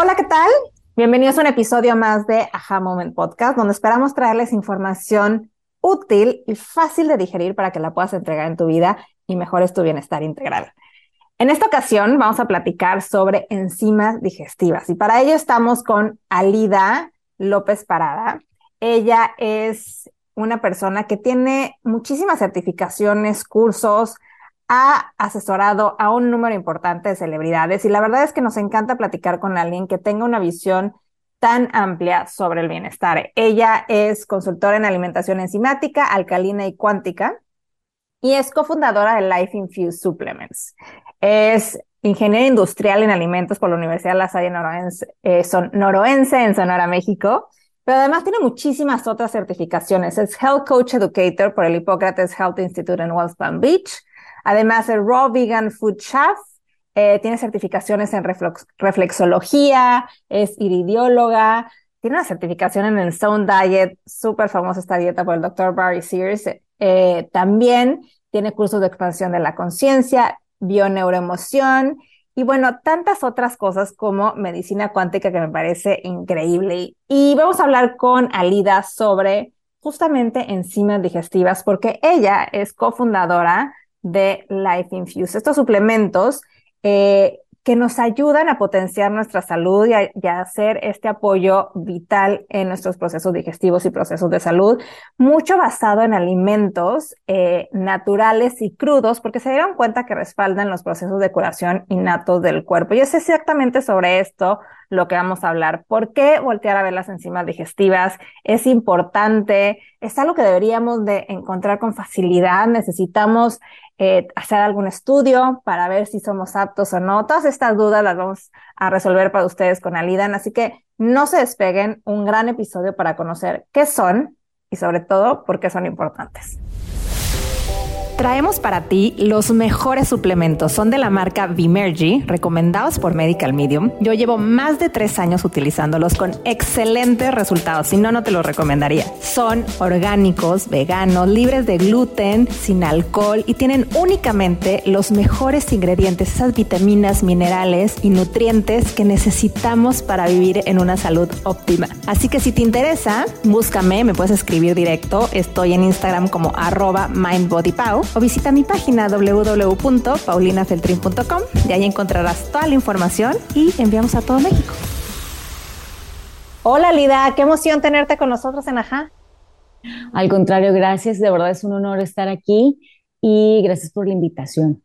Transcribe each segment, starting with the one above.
Hola, ¿qué tal? Bienvenidos a un episodio más de Aha Moment Podcast, donde esperamos traerles información útil y fácil de digerir para que la puedas entregar en tu vida y mejores tu bienestar integral. En esta ocasión vamos a platicar sobre enzimas digestivas y para ello estamos con Alida López Parada. Ella es una persona que tiene muchísimas certificaciones, cursos, ha asesorado a un número importante de celebridades y la verdad es que nos encanta platicar con alguien que tenga una visión tan amplia sobre el bienestar. Ella es consultora en alimentación enzimática, alcalina y cuántica y es cofundadora de Life Infused Supplements. Es ingeniera industrial en alimentos por la Universidad La Salle Noroense, eh, Noroense en Sonora, México. Pero además tiene muchísimas otras certificaciones. Es Health Coach Educator por el Hippocrates Health Institute en West Palm Beach. Además, el Raw Vegan Food Chef eh, tiene certificaciones en reflexología, es iridióloga, tiene una certificación en el Zone Diet, súper famosa esta dieta por el Dr. Barry Sears. Eh, también tiene cursos de expansión de la conciencia, bioneuroemoción y bueno, tantas otras cosas como medicina cuántica que me parece increíble. Y vamos a hablar con Alida sobre justamente enzimas digestivas porque ella es cofundadora de Life Infuse. Estos suplementos eh, que nos ayudan a potenciar nuestra salud y a, hacer este apoyo vital en nuestros procesos digestivos y procesos de salud, mucho basado en alimentos eh, naturales y crudos, porque se dieron cuenta que respaldan los procesos de curación innatos del cuerpo. Y es exactamente sobre esto lo que vamos a hablar. ¿Por qué voltear a ver las enzimas digestivas? Es importante, es algo que deberíamos de encontrar con facilidad. Necesitamos eh, hacer algún estudio para ver si somos aptos o no. Todas estas dudas las vamos a resolver para ustedes con Alidan, así que no se despeguen, un gran episodio para conocer qué son y sobre todo por qué son importantes. Traemos para ti los mejores suplementos. Son de la marca Vimergy, recomendados por Medical Medium. Yo llevo más de tres años utilizándolos con excelentes resultados. Si no, no te los recomendaría. Son orgánicos, veganos, libres de gluten, sin alcohol y tienen únicamente los mejores ingredientes, esas vitaminas, minerales y nutrientes que necesitamos para vivir en una salud óptima. Así que si te interesa, búscame, me puedes escribir directo. Estoy en Instagram como arroba mindbodypow o visita mi página www.paulinafeltrin.com. De ahí encontrarás toda la información y enviamos a todo México. Hola Lida, qué emoción tenerte con nosotros en Ajá. Al contrario, gracias, de verdad es un honor estar aquí y gracias por la invitación.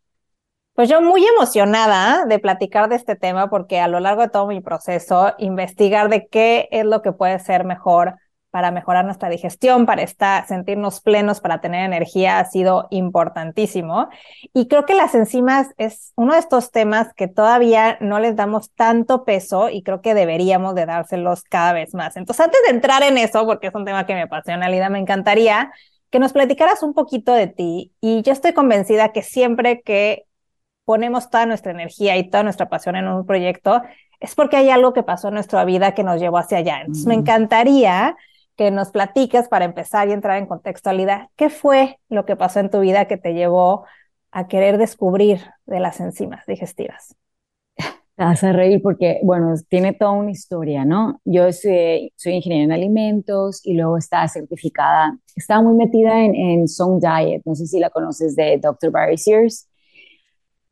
Pues yo muy emocionada de platicar de este tema porque a lo largo de todo mi proceso, investigar de qué es lo que puede ser mejor para mejorar nuestra digestión, para estar, sentirnos plenos, para tener energía, ha sido importantísimo. Y creo que las enzimas es uno de estos temas que todavía no les damos tanto peso y creo que deberíamos de dárselos cada vez más. Entonces, antes de entrar en eso, porque es un tema que me apasiona, Lida, me encantaría que nos platicaras un poquito de ti. Y yo estoy convencida que siempre que ponemos toda nuestra energía y toda nuestra pasión en un proyecto, es porque hay algo que pasó en nuestra vida que nos llevó hacia allá. Entonces, me encantaría que nos platicas para empezar y entrar en contextualidad. ¿Qué fue lo que pasó en tu vida que te llevó a querer descubrir de las enzimas digestivas? Te vas a reír porque, bueno, tiene toda una historia, ¿no? Yo soy, soy ingeniera en alimentos y luego estaba certificada, estaba muy metida en, en Song Diet, no sé si la conoces de Dr. Barry Sears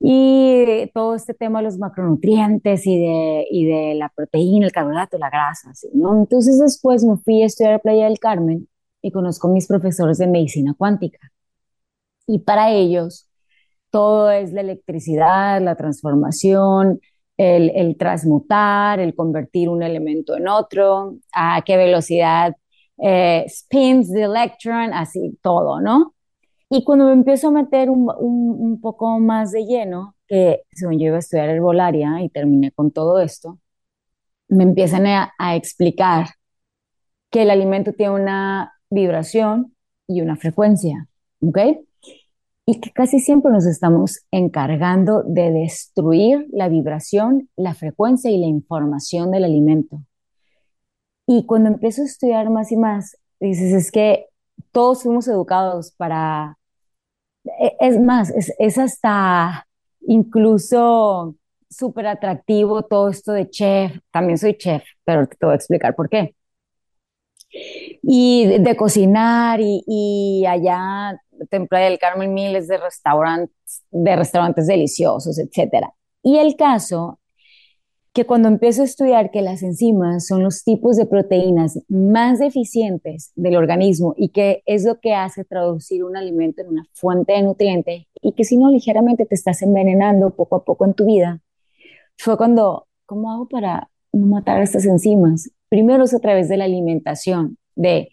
y todo este tema de los macronutrientes y de, y de la proteína, el carbohidrato, la grasa, así, ¿no? Entonces después me fui a estudiar a Playa del Carmen y conozco a mis profesores de medicina cuántica. Y para ellos todo es la electricidad, la transformación, el, el transmutar, el convertir un elemento en otro, a qué velocidad eh, spins the electron, así todo, ¿no? Y cuando me empiezo a meter un, un, poco más de lleno, que, según yo iba a estudiar herbolaria y terminé con todo esto, me empiezan a, a explicar que el alimento tiene una vibración y una frecuencia, ¿ok? Y que casi siempre nos estamos encargando de destruir la vibración, la frecuencia y la información del alimento. Y cuando empiezo a estudiar más y más, dices, es que todos fuimos educados para, es más, es, es hasta incluso súper atractivo todo esto de chef. También soy chef, pero te voy a explicar por qué. Y de, cocinar y, y allá Templo del Carmen miles de restaurantes, de restaurantes deliciosos, etcétera. Y el caso que cuando empiezo a estudiar que las enzimas son los tipos de proteínas más deficientes del organismo y que es lo que hace traducir un alimento en una fuente de nutrientes y que si no ligeramente te estás envenenando poco a poco en tu vida, fue cuando, ¿cómo hago para no matar estas enzimas? Primero es a través de la alimentación, de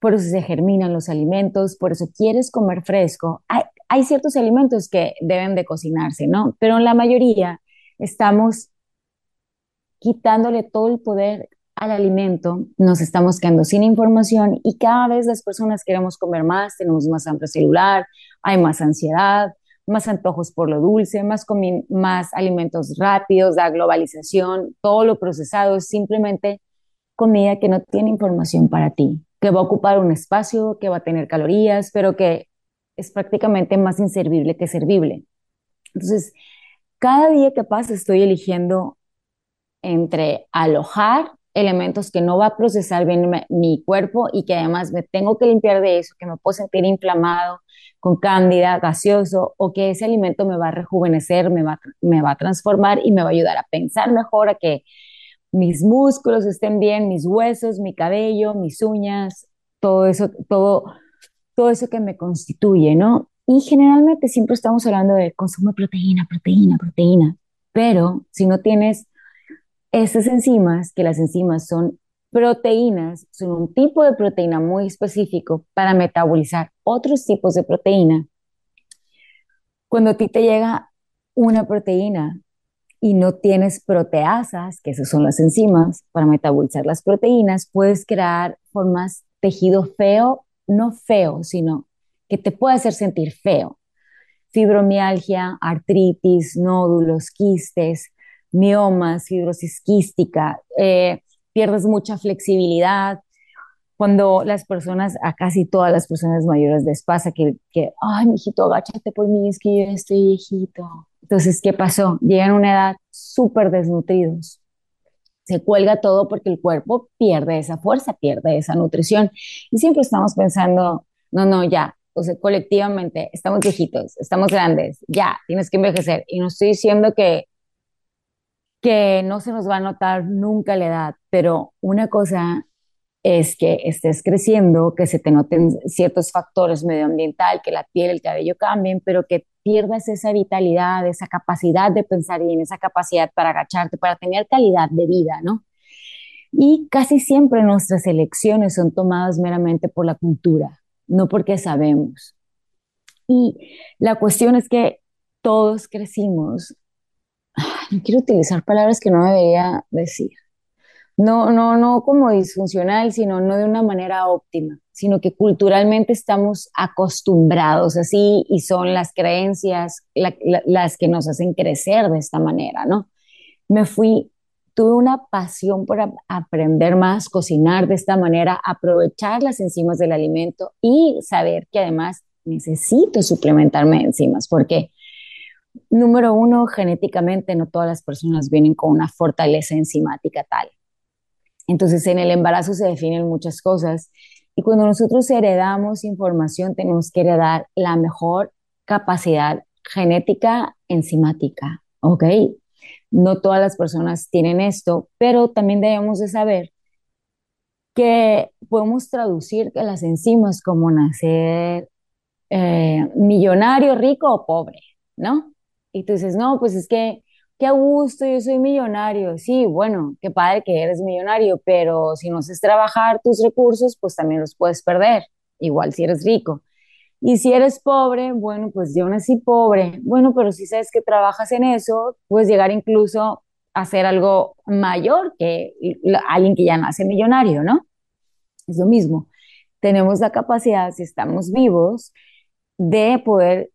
por eso se germinan los alimentos, por eso quieres comer fresco. Hay, hay ciertos alimentos que deben de cocinarse, ¿no? Pero en la mayoría estamos quitándole todo el poder al alimento, nos estamos quedando sin información y cada vez las personas queremos comer más, tenemos más hambre celular, hay más ansiedad, más antojos por lo dulce, más, alimentos rápidos, la globalización, todo lo procesado es simplemente comida que no tiene información para ti, que va a ocupar un espacio, que va a tener calorías, pero que es prácticamente más inservible que servible. Entonces, cada día que pasa estoy eligiendo entre alojar elementos que no va a procesar bien mi cuerpo y que además me tengo que limpiar de eso, que me puedo sentir inflamado, con cándida, gaseoso, o que ese alimento me va a rejuvenecer, me va, me va a transformar y me va a ayudar a pensar mejor, a que mis músculos estén bien, mis huesos, mi cabello, mis uñas, todo eso, todo, todo eso que me constituye, ¿no? Y generalmente siempre estamos hablando de consumo de proteína, proteína, proteína, pero si no tienes estas enzimas, que las enzimas son proteínas, son un tipo de proteína muy específico para metabolizar otros tipos de proteína. Cuando a ti te llega una proteína y no tienes proteasas, que esas son las enzimas para metabolizar las proteínas, puedes crear formas tejido feo, no feo, sino que te puede hacer sentir feo. Fibromialgia, artritis, nódulos, quistes, miomas, fibrosis quística, eh, pierdes mucha flexibilidad. Cuando las personas, a casi todas las personas mayores les pasa que, que ay, mijito, agáchate por mí, es que yo estoy viejito. Entonces, ¿qué pasó? Llegan a una edad súper desnutridos. Se cuelga todo porque el cuerpo pierde esa fuerza, pierde esa nutrición. Y siempre estamos pensando, no, no, ya, o sea, colectivamente, estamos viejitos, estamos grandes, ya, tienes que envejecer. Y no estoy diciendo que que no se nos va a notar nunca la edad, pero una cosa es que estés creciendo, que se te noten ciertos factores medioambientales, que la piel, el cabello cambien, pero que pierdas esa vitalidad, esa capacidad de pensar bien, esa capacidad para agacharte, para tener calidad de vida, ¿no? Y casi siempre nuestras elecciones son tomadas meramente por la cultura, no porque sabemos. Y la cuestión es que todos crecimos no quiero utilizar palabras que no debería decir. No, no, no como disfuncional, sino no de una manera óptima, sino que culturalmente estamos acostumbrados así y son las creencias las que nos hacen crecer de esta manera, ¿no? Me fui, tuve una pasión por aprender más, cocinar de esta manera, aprovechar las enzimas del alimento y saber que además necesito suplementarme enzimas, porque Número uno, genéticamente no todas las personas vienen con una fortaleza enzimática tal. Entonces, en el embarazo se definen muchas cosas y cuando nosotros heredamos información, tenemos que heredar la mejor capacidad genética enzimática, ¿ok? No todas las personas tienen esto, pero también debemos de saber que podemos traducir que las enzimas como nacer eh, millonario, rico o pobre, ¿no? Y tú dices, no, pues es que, qué gusto, yo soy millonario. Sí, bueno, qué padre que eres millonario, pero si no haces trabajar tus recursos, pues también los puedes perder, igual si eres rico. Y si eres pobre, bueno, pues yo nací pobre. Bueno, pero si sabes que trabajas en eso, puedes llegar incluso a hacer algo mayor que alguien que ya nace millonario, ¿no? Es lo mismo. Tenemos la capacidad, si estamos vivos, de poder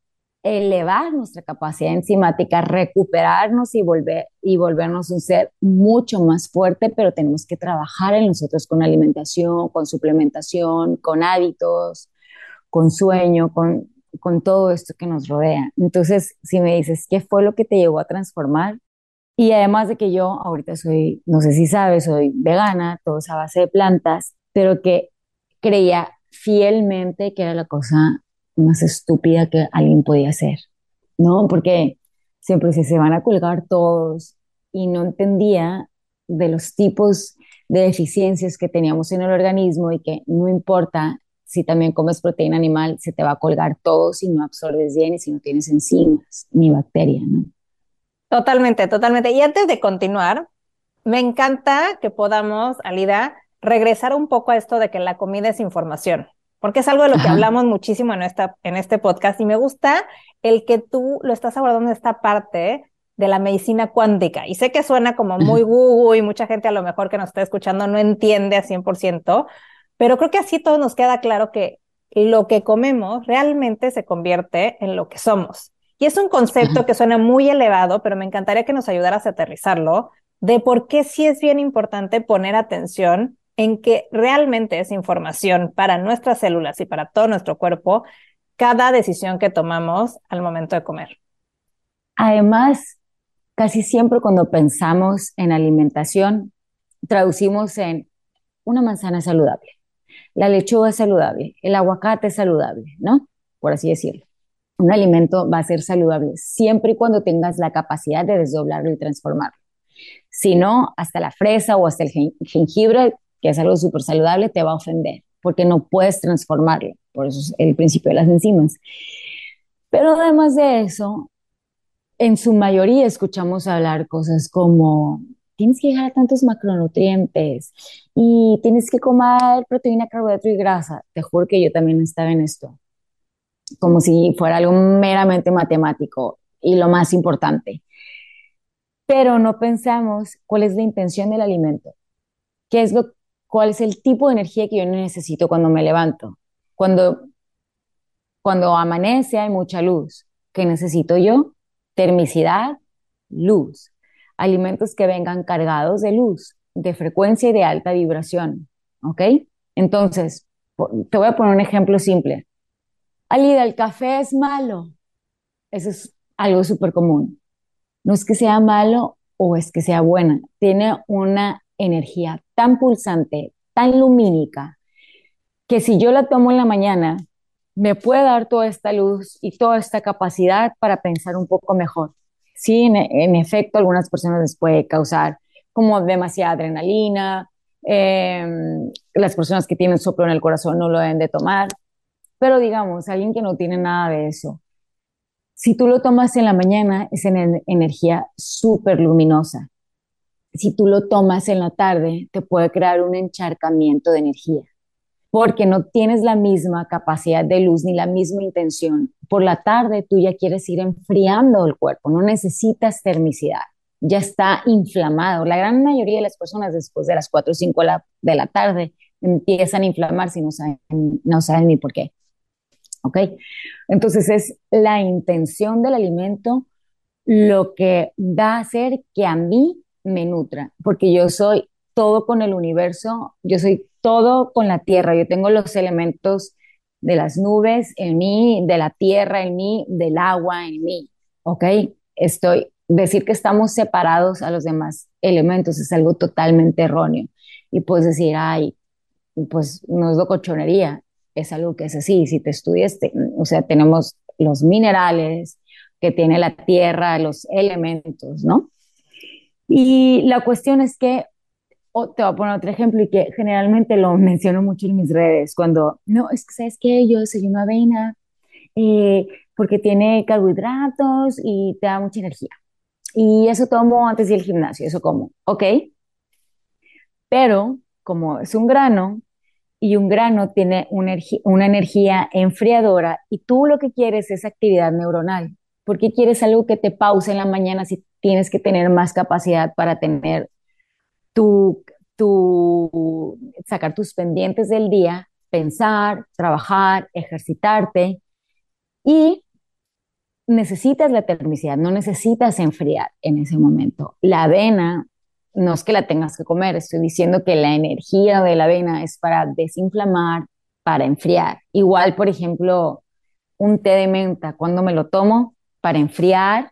elevar nuestra capacidad enzimática, recuperarnos y, volver, y volvernos un ser mucho más fuerte, pero tenemos que trabajar en nosotros con alimentación, con suplementación, con hábitos, con sueño, con, con todo esto que nos rodea. Entonces, si me dices, ¿qué fue lo que te llevó a transformar? Y además de que yo ahorita soy, no sé si sabes, soy vegana, todo es a base de plantas, pero que creía fielmente que era la cosa más estúpida que alguien podía hacer, ¿no? Porque siempre se, van a colgar todos y no entendía de los tipos de deficiencias que teníamos en el organismo y que no importa si también comes proteína animal, se te va a colgar todo si no absorbes bien y si no tienes enzimas ni bacterias, ¿no? Totalmente, totalmente. Y antes de continuar, me encanta que podamos, Alida, regresar un poco a esto de que la comida es información, porque es algo de lo que hablamos muchísimo en, esta, en este podcast y me gusta el que tú lo estás abordando en esta parte de la medicina cuántica. Y sé que suena como muy google y mucha gente a lo mejor que nos está escuchando no entiende a 100%, pero creo que así todo nos queda claro que lo que comemos realmente se convierte en lo que somos. Y es un concepto que suena muy elevado, pero me encantaría que nos ayudaras a aterrizarlo, de por qué sí es bien importante poner atención en que realmente es información para nuestras células y para todo nuestro cuerpo cada decisión que tomamos al momento de comer. Además, casi siempre cuando pensamos en alimentación, traducimos en una manzana saludable la lechuga es saludable, el aguacate es saludable, ¿no? Por así decirlo. Un alimento va a ser saludable siempre y cuando tengas la capacidad de desdoblarlo y transformarlo. Si no, hasta la fresa o hasta el jengibre, que es algo súper saludable, te va a ofender porque no puedes transformarlo. Por eso es el principio de las enzimas. Pero además de eso, en su mayoría escuchamos hablar cosas como tienes que a tantos macronutrientes y tienes que comer proteína, carbohidrato y grasa. Te juro que yo también estaba en esto, como si fuera algo meramente matemático y lo más importante. Pero no pensamos cuál es la intención del alimento, qué es lo, cuál es el tipo de energía que yo necesito cuando me levanto, cuando, cuando amanece hay mucha luz. ¿Qué necesito yo? Termicidad, luz alimentos que vengan cargados de luz, de frecuencia y de alta vibración. ¿Ok? Entonces, te voy a poner un ejemplo simple. Alida, el café es malo. Eso es algo súper común. No es que sea malo o es que sea buena. Tiene una energía tan pulsante, tan lumínica, que si yo la tomo en la mañana, me puede dar toda esta luz y toda esta capacidad para pensar un poco mejor sí, en, efecto, algunas personas les puede causar como demasiada adrenalina, em, las personas que tienen soplo en el corazón no lo deben de tomar, pero digamos, alguien que no tiene nada de eso, si tú lo tomas en la mañana es en energía súper luminosa. Si tú lo tomas en la tarde, te puede crear un encharcamiento de energía porque no tienes la misma capacidad de luz ni la misma intención. Por la tarde tú ya quieres ir enfriando el cuerpo, no necesitas termicidad, ya está inflamado. La gran mayoría de las personas después de las 4 o 5 de la tarde empiezan a inflamarse y no saben, ni por qué. ¿Ok? Entonces es la intención del alimento lo que da a hacer que a mí me nutra, porque yo soy todo con el universo, yo soy todo con la tierra, yo tengo los elementos de las nubes en mí, de la tierra en mí, del agua en mí, ¿ok? Estoy, decir que estamos separados a los demás elementos es algo totalmente erróneo. Y puedes decir, ay, pues no es cochonería, es algo que es así. Si te estudias, o sea, tenemos los minerales que tiene la tierra, los elementos, ¿no? Y la cuestión es que o te voy a poner otro ejemplo y que generalmente lo menciono mucho en mis redes, cuando, no, es que, ¿sabes qué? Yo una avena eh, porque tiene carbohidratos y te da mucha energía. Y eso tomo antes del gimnasio, eso como, ¿ok? Pero como es un grano, y un grano tiene una, una energía enfriadora y tú lo que quieres es actividad neuronal. ¿Por qué quieres algo que te pause en la mañana si tienes que tener más capacidad para tener tu, sacar tus pendientes del día, pensar, trabajar, ejercitarte y necesitas la termicidad, no necesitas enfriar en ese momento. La avena no es que la tengas que comer, estoy diciendo que la energía de la avena es para desinflamar, para enfriar. Igual, por ejemplo, un té de menta, cuando me lo tomo, para enfriar,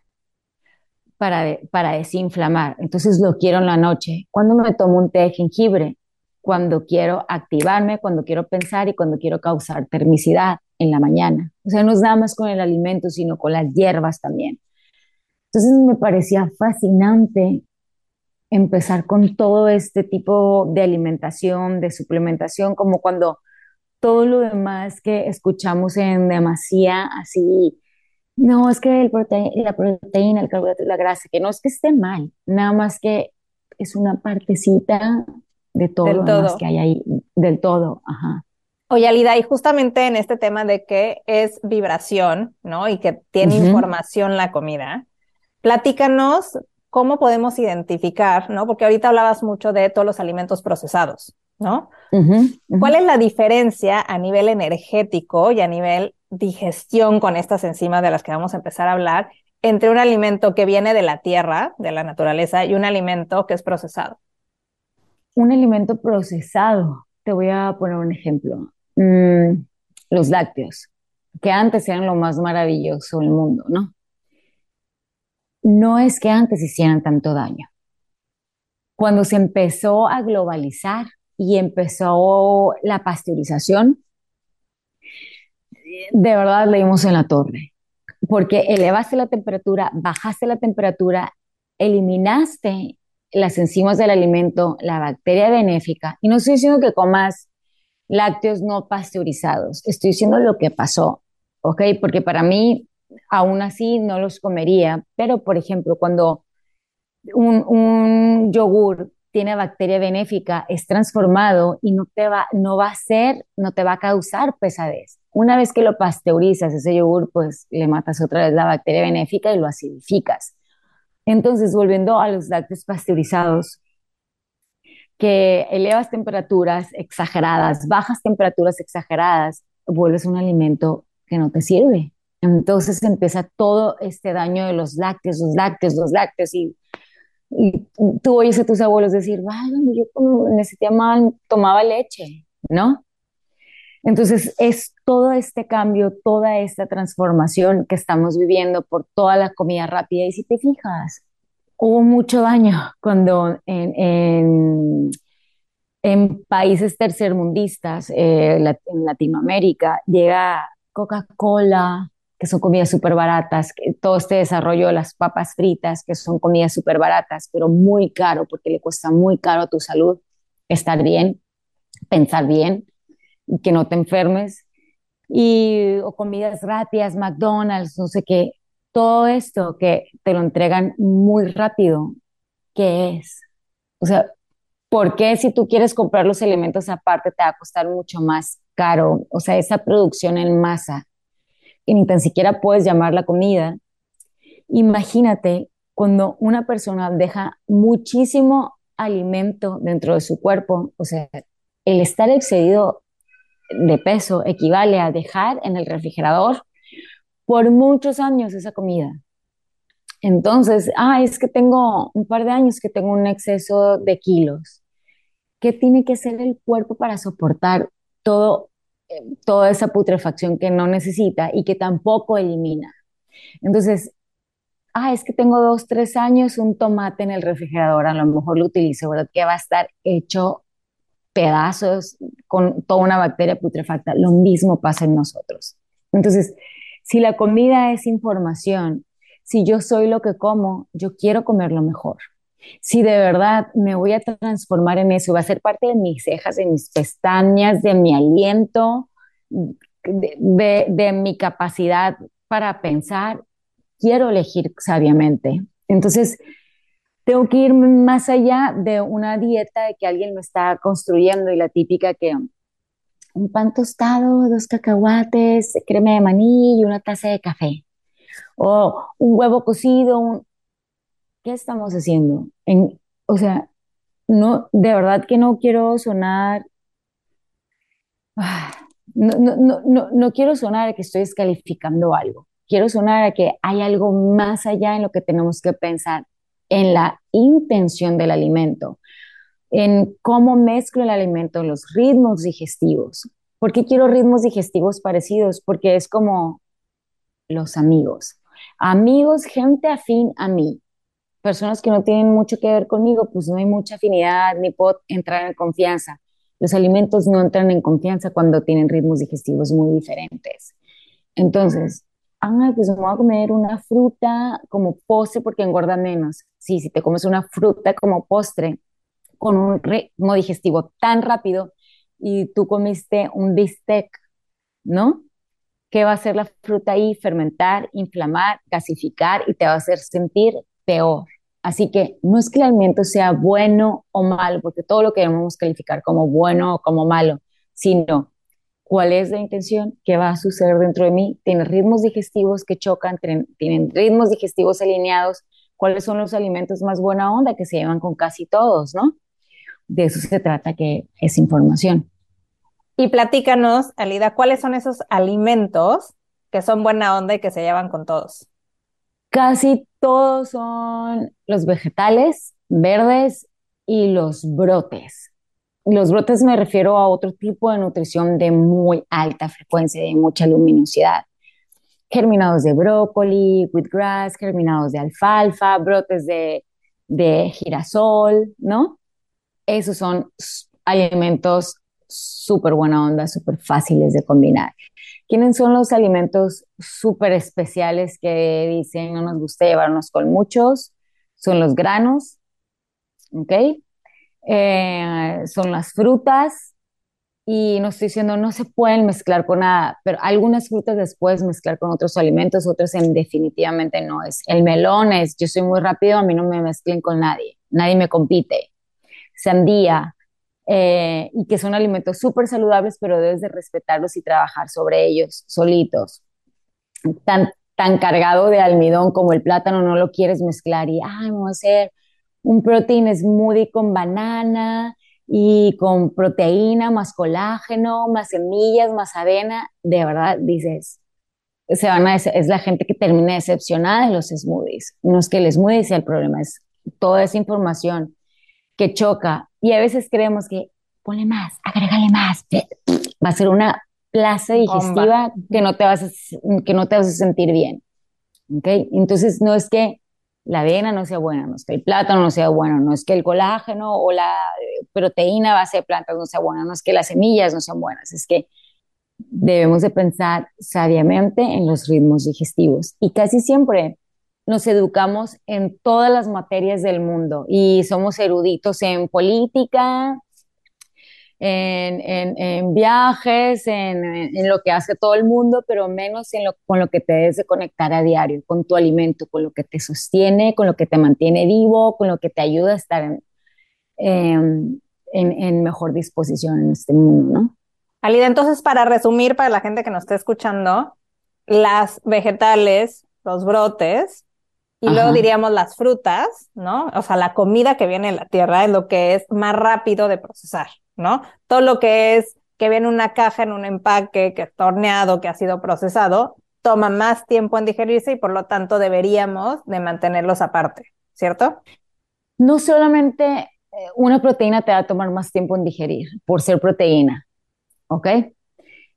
para, para desinflamar. Entonces lo quiero en la noche. Cuando me tomo un té de jengibre, cuando quiero activarme, cuando quiero pensar y cuando quiero causar termicidad en la mañana. O sea, no es nada más con el alimento, sino con las hierbas también. Entonces me parecía fascinante empezar con todo este tipo de alimentación, de suplementación, como cuando todo lo demás que escuchamos en demasía, así, no, es que el la proteína, el carbohidrato, la grasa, que no es que esté mal, nada más que es una partecita de todo lo demás que hay ahí, del todo, ajá. Oye, Alida, y justamente en este tema de que es vibración, ¿no? Y que tiene información la comida, platícanos ¿cómo podemos identificar, no? Porque ahorita hablabas mucho de todos los alimentos procesados, ¿no? ¿Cuál es la diferencia a nivel energético y a nivel digestión con estas enzimas de las que vamos a empezar a hablar entre un alimento que viene de la tierra, de la naturaleza, y un alimento que es procesado? Un alimento procesado, te voy a poner un ejemplo. Mm, los lácteos, que antes eran lo más maravilloso del mundo, ¿no? no es que antes hicieran tanto daño. Cuando se empezó a globalizar y empezó la pasteurización, de verdad leímos en la torre, porque elevaste la temperatura, bajaste la temperatura, eliminaste las enzimas del alimento, la bacteria benéfica, y no estoy diciendo que comas lácteos no pasteurizados, estoy diciendo lo que pasó, ¿ok? Porque para mí aún así no los comería, pero por ejemplo, cuando un, yogur tiene bacteria benéfica, es transformado y no te va, no va a ser, no te va a causar pesadez. Una vez que lo pasteurizas, ese yogur, pues le matas otra vez la bacteria benéfica y lo acidificas. Entonces, volviendo a los lácteos pasteurizados, que elevas temperaturas exageradas, bajas temperaturas exageradas, vuelves un alimento que no te sirve. Entonces empieza todo este daño de los lácteos, los lácteos, los lácteos y, tú oyes a tus abuelos decir, válgame, yo mal, tomaba leche, ¿no? Entonces es todo este cambio, toda esta transformación que estamos viviendo por toda la comida rápida y si te fijas, hubo mucho daño cuando en, en, países tercermundistas, eh, en Latinoamérica, llega Coca-Cola, que son comidas súper baratas, todo este desarrollo de las papas fritas, que son comidas súper baratas, pero muy caro, porque le cuesta muy caro a tu salud estar bien, pensar bien, que no te enfermes, y o comidas rápidas, McDonald's, no sé qué, todo esto que te lo entregan muy rápido, ¿qué es? O sea, ¿por qué si tú quieres comprar los elementos aparte te va a costar mucho más caro? O sea, esa producción en masa y ni tan siquiera puedes llamar la comida. Imagínate cuando una persona deja muchísimo alimento dentro de su cuerpo, o sea, el estar excedido de peso equivale a dejar en el refrigerador por muchos años esa comida. Entonces, ah, es que tengo un par de años que tengo un exceso de kilos. ¿Qué tiene que hacer el cuerpo para soportar todo toda esa putrefacción que no necesita y que tampoco elimina. Entonces, ah, es que tengo dos, tres años un tomate en el refrigerador, a lo mejor lo utilizo, ¿verdad? Que va a estar hecho pedazos con toda una bacteria putrefacta. Lo mismo pasa en nosotros. Entonces, si la comida es información, si yo soy lo que como, yo quiero comer lo mejor si de verdad me voy a transformar en eso, va a ser parte de mis cejas, de mis pestañas, de mi aliento, de, mi capacidad para pensar, quiero elegir sabiamente. Entonces, tengo que ir más allá de una dieta de que alguien me está construyendo y la típica que un pan tostado, dos cacahuates, crema de maní y una taza de café. O un huevo cocido. ¿Qué estamos haciendo? En, o sea, no, de verdad que no quiero sonar. Ah, no, no, no, no, quiero sonar a que estoy descalificando algo. Quiero sonar a que hay algo más allá en lo que tenemos que pensar, en la intención del alimento, en cómo mezclo el alimento, los ritmos digestivos. ¿Por qué quiero ritmos digestivos parecidos? Porque es como los amigos. Amigos, gente afín a mí. Personas que no tienen mucho que ver conmigo, pues no hay mucha afinidad ni puedo entrar en confianza. Los alimentos no entran en confianza cuando tienen ritmos digestivos muy diferentes. Entonces, ah, pues me voy a comer una fruta como postre porque engorda menos. Sí, si te comes una fruta como postre con un ritmo digestivo tan rápido y tú comiste un bistec, ¿no? ¿Qué va a hacer la fruta ahí? Fermentar, inflamar, gasificar y te va a hacer sentir peor. Así que no es que el alimento sea bueno o malo, porque todo lo queremos calificar como bueno o como malo, sino cuál es la intención, qué va a suceder dentro de mí, tiene ritmos digestivos que chocan, tienen ritmos digestivos alineados, cuáles son los alimentos más buena onda que se llevan con casi todos, ¿no? De eso se trata, que es información. Y platícanos, Alida, ¿cuáles son esos alimentos que son buena onda y que se llevan con todos? Casi todos son los vegetales verdes y los brotes. Los brotes me refiero a otro tipo de nutrición de muy alta frecuencia, de mucha luminosidad. Germinados de brócoli, wheatgrass, germinados de alfalfa, brotes de, de girasol, ¿no? Esos son alimentos súper buena onda, súper fáciles de combinar. ¿Quiénes son los alimentos súper especiales que dicen no nos gusta llevarnos con muchos? Son los granos, ¿ok? Eh, son las frutas y no estoy diciendo no se pueden mezclar con nada, pero algunas frutas después mezclar con otros alimentos, otros en definitivamente no es. El melón es, yo soy muy rápido, a mí no me mezclen con nadie, nadie me compite. Sandía, eh, y que son alimentos súper saludables, pero debes de respetarlos y trabajar sobre ellos solitos. Tan, tan cargado de almidón como el plátano no lo quieres mezclar y, ay, vamos a hacer un protein smoothie con banana y con proteína, más colágeno, más semillas, más avena. De verdad, dices, se van a, es la gente que termina decepcionada de los smoothies. No es que el smoothie sea el problema, es toda esa información que choca y a veces creemos que ponle más, agrégale más, va a ser una plaza digestiva que no, te vas a, que no te vas a sentir bien. ¿okay? Entonces no es que la avena no sea buena, no es que el plátano no sea bueno, no es que el colágeno o la eh, proteína base de plantas no sea buena, no es que las semillas no sean buenas, es que debemos de pensar sabiamente en los ritmos digestivos y casi siempre nos educamos en todas las materias del mundo y somos eruditos en política, en, viajes, en, lo que hace todo el mundo, pero menos en lo, con lo que te debes de conectar a diario, con tu alimento, con lo que te sostiene, con lo que te mantiene vivo, con lo que te ayuda a estar en, en mejor disposición en este mundo, ¿no? Alida, entonces para resumir para la gente que nos está escuchando, las vegetales, los brotes, y luego diríamos las frutas, ¿no? O sea, la comida que viene de la tierra es lo que es más rápido de procesar, ¿no? Todo lo que es que viene en una caja, en un empaque, que es torneado, que ha sido procesado, toma más tiempo en digerirse y por lo tanto deberíamos de mantenerlos aparte, ¿cierto? No solamente eh, una proteína te va a tomar más tiempo en digerir por ser proteína, ¿ok?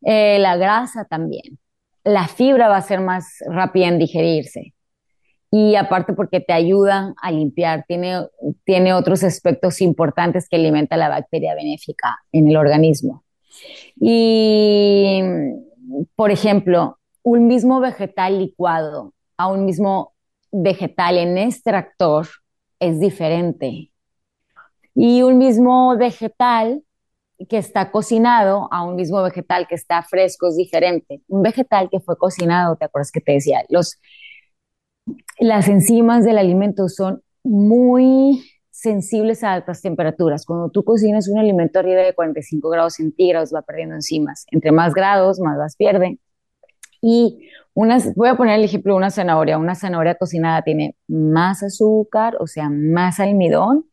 Eh, la grasa también. La fibra va a ser más rápida en digerirse y aparte porque te ayudan a limpiar, tiene, tiene otros aspectos importantes que alimenta la bacteria benéfica en el organismo. Y, por ejemplo, un mismo vegetal licuado a un mismo vegetal en extractor es diferente. Y un mismo vegetal que está cocinado a un mismo vegetal que está fresco es diferente. Un vegetal que fue cocinado, ¿te acuerdas que te decía? Los, las enzimas del alimento son muy sensibles a altas temperaturas. Cuando tú cocinas un alimento arriba de 45 grados centígrados, va perdiendo enzimas. Entre más grados, más las pierde. Y unas, voy a poner el ejemplo de una zanahoria. Una zanahoria cocinada tiene más azúcar, o sea, más almidón.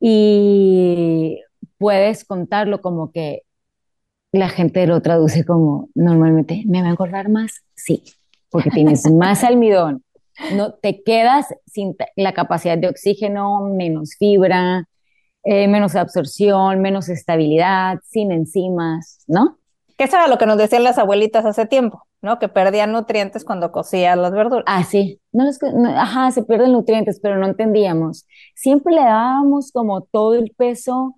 Y puedes contarlo como que la gente lo traduce como normalmente, ¿me va a engordar más? Sí, porque tienes más almidón. No, te quedas sin la capacidad de oxígeno, menos fibra, eh, menos absorción, menos estabilidad, sin enzimas, ¿no? Que eso era lo que nos decían las abuelitas hace tiempo, ¿no? Que perdían nutrientes cuando cocían las verduras. Ah, sí. No, ajá, se pierden nutrientes, pero no entendíamos. Siempre le dábamos como todo el peso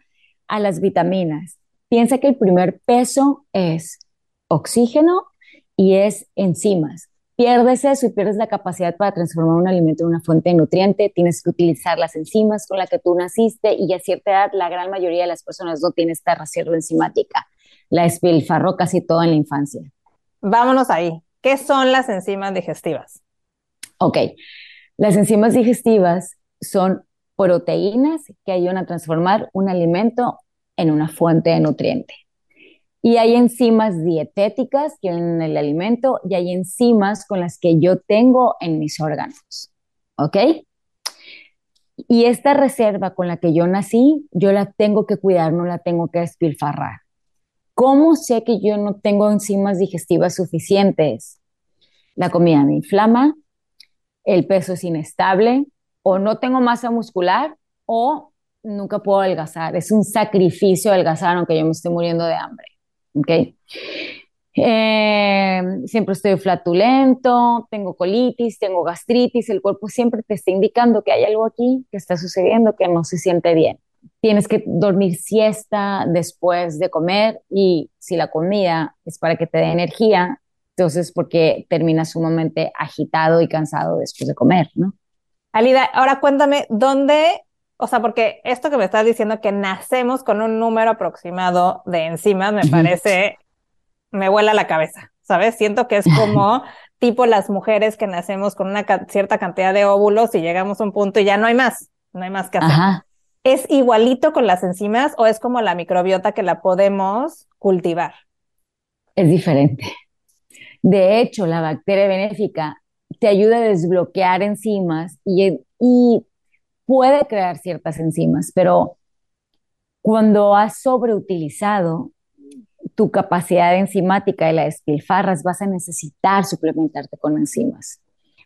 a las vitaminas. Piensa que el primer peso es oxígeno y es enzimas. Pierdes eso y pierdes la capacidad para transformar un alimento en una fuente de nutriente. Tienes que utilizar las enzimas con las que tú naciste y a cierta edad la gran mayoría de las personas no tiene esta reserva enzimática. La despilfarró casi toda en la infancia. Vámonos ahí. ¿Qué son las enzimas digestivas? Ok, las enzimas digestivas son proteínas que ayudan a transformar un alimento en una fuente de nutriente. Y hay enzimas dietéticas que en el alimento y hay enzimas con las que yo tengo en mis órganos. ¿Ok? Y esta reserva con la que yo nací, yo la tengo que cuidar, no la tengo que despilfarrar. ¿Cómo sé que yo no tengo enzimas digestivas suficientes? La comida me inflama, el peso es inestable, o no tengo masa muscular, o nunca puedo adelgazar. Es un sacrificio adelgazar aunque yo me esté muriendo de hambre. ¿Ok? Eh, siempre estoy flatulento, tengo colitis, tengo gastritis, el cuerpo siempre te está indicando que hay algo aquí que está sucediendo que no se siente bien. Tienes que dormir siesta después de comer y si la comida es para que te dé energía, entonces porque terminas sumamente agitado y cansado después de comer, ¿no? Alida, ahora cuéntame, ¿dónde o sea, porque esto que me estás diciendo que nacemos con un número aproximado de enzimas, me parece, me vuela la cabeza, ¿sabes? Siento que es como tipo las mujeres que nacemos con una cierta cantidad de óvulos y llegamos a un punto y ya no hay más, no hay más que hacer. ¿Es igualito con las enzimas o es como la microbiota que la podemos cultivar? Es diferente. De hecho, la bacteria benéfica te ayuda a desbloquear enzimas y, y puede crear ciertas enzimas, pero cuando has sobreutilizado tu capacidad enzimática y la despilfarras, vas a necesitar suplementarte con enzimas.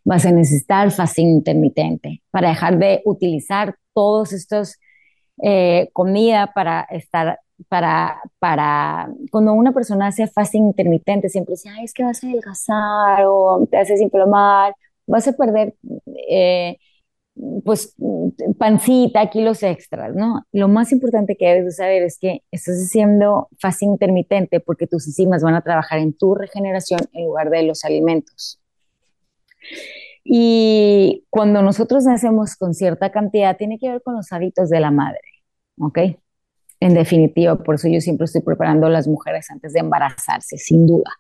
Vas a necesitar fascín intermitente para dejar de utilizar todos estos eh, comida para estar, para, para, cuando una persona hace fasting intermitente, siempre dice, Ay, es que vas a adelgazar o te haces inflamar, vas a perder eh, pues pancita, kilos extras, ¿no? Lo más importante que debes saber es que estás haciendo fase intermitente porque tus enzimas van a trabajar en tu regeneración en lugar de los alimentos. Y cuando nosotros nacemos con cierta cantidad, tiene que ver con los hábitos de la madre, ¿ok? En definitiva, por eso yo siempre estoy preparando a las mujeres antes de embarazarse, sin duda.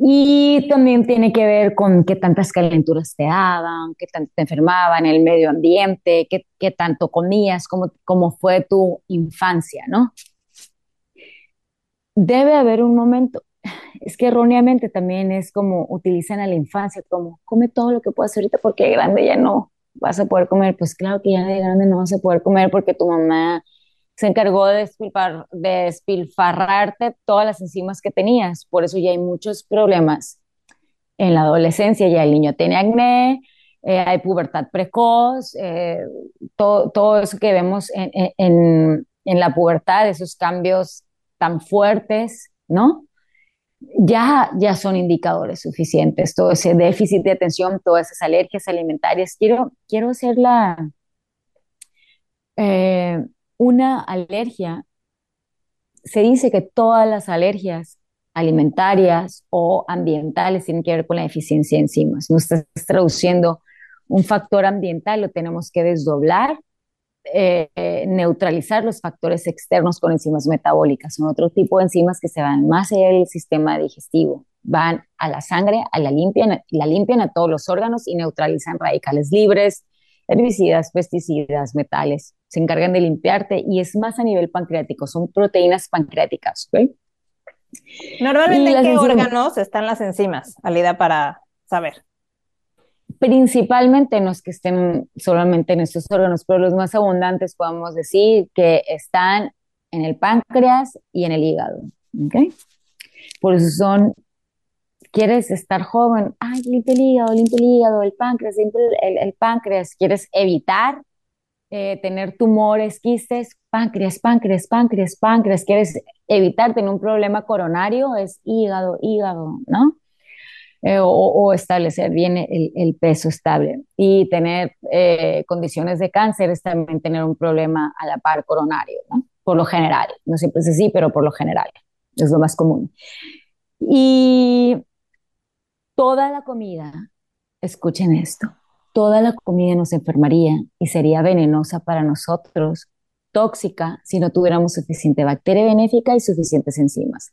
Y también tiene que ver con qué tantas calenturas te daban, qué tanto te enfermaban, el medio ambiente, qué, qué tanto comías, cómo, cómo fue tu infancia, ¿no? Debe haber un momento, es que erróneamente también es como utilizan a la infancia como come todo lo que puedas ahorita porque de grande ya no vas a poder comer. Pues claro que ya de grande no vas a poder comer porque tu mamá se encargó de, despilfarrarte todas las enzimas que tenías. Por eso ya hay muchos problemas en la adolescencia. Ya el niño tiene acné, eh, hay pubertad precoz, eh, todo, todo, eso que vemos en, en, en, la pubertad, esos cambios tan fuertes, ¿no? Ya, ya son indicadores suficientes, todo ese déficit de atención, todas esas alergias alimentarias. Quiero, quiero hacer la... Eh, una alergia, se dice que todas las alergias alimentarias o ambientales tienen que ver con la deficiencia de enzimas. No estás traduciendo un factor ambiental, lo tenemos que desdoblar, eh, neutralizar los factores externos con enzimas metabólicas. Son otro tipo de enzimas que se van más allá del sistema digestivo. Van a la sangre, a la limpian, la limpian a todos los órganos y neutralizan radicales libres, herbicidas, pesticidas, metales, se encargan de limpiarte y es más a nivel pancreático, son proteínas pancreáticas. Normalmente, ¿en qué órganos están las enzimas, Alida, para saber? Principalmente no es que estén solamente en estos órganos, pero los más abundantes podemos decir que están en el páncreas y en el hígado. ¿okay? Por eso son, quieres estar joven, ay, limpia el hígado, limpia el hígado, el páncreas, el, el, páncreas, quieres evitar eh, tener tumores, quistes, páncreas, páncreas, páncreas, páncreas, quieres evitar tener un problema coronario, es hígado, hígado, ¿no? Eh, o, establecer bien el, peso estable. Y tener eh, condiciones de cáncer es también tener un problema a la par coronario, ¿no? Por lo general, no siempre es así, pero por lo general, es lo más común. Y toda la comida, escuchen esto, toda la comida nos enfermaría y sería venenosa para nosotros, tóxica, si no tuviéramos suficiente bacteria benéfica y suficientes enzimas.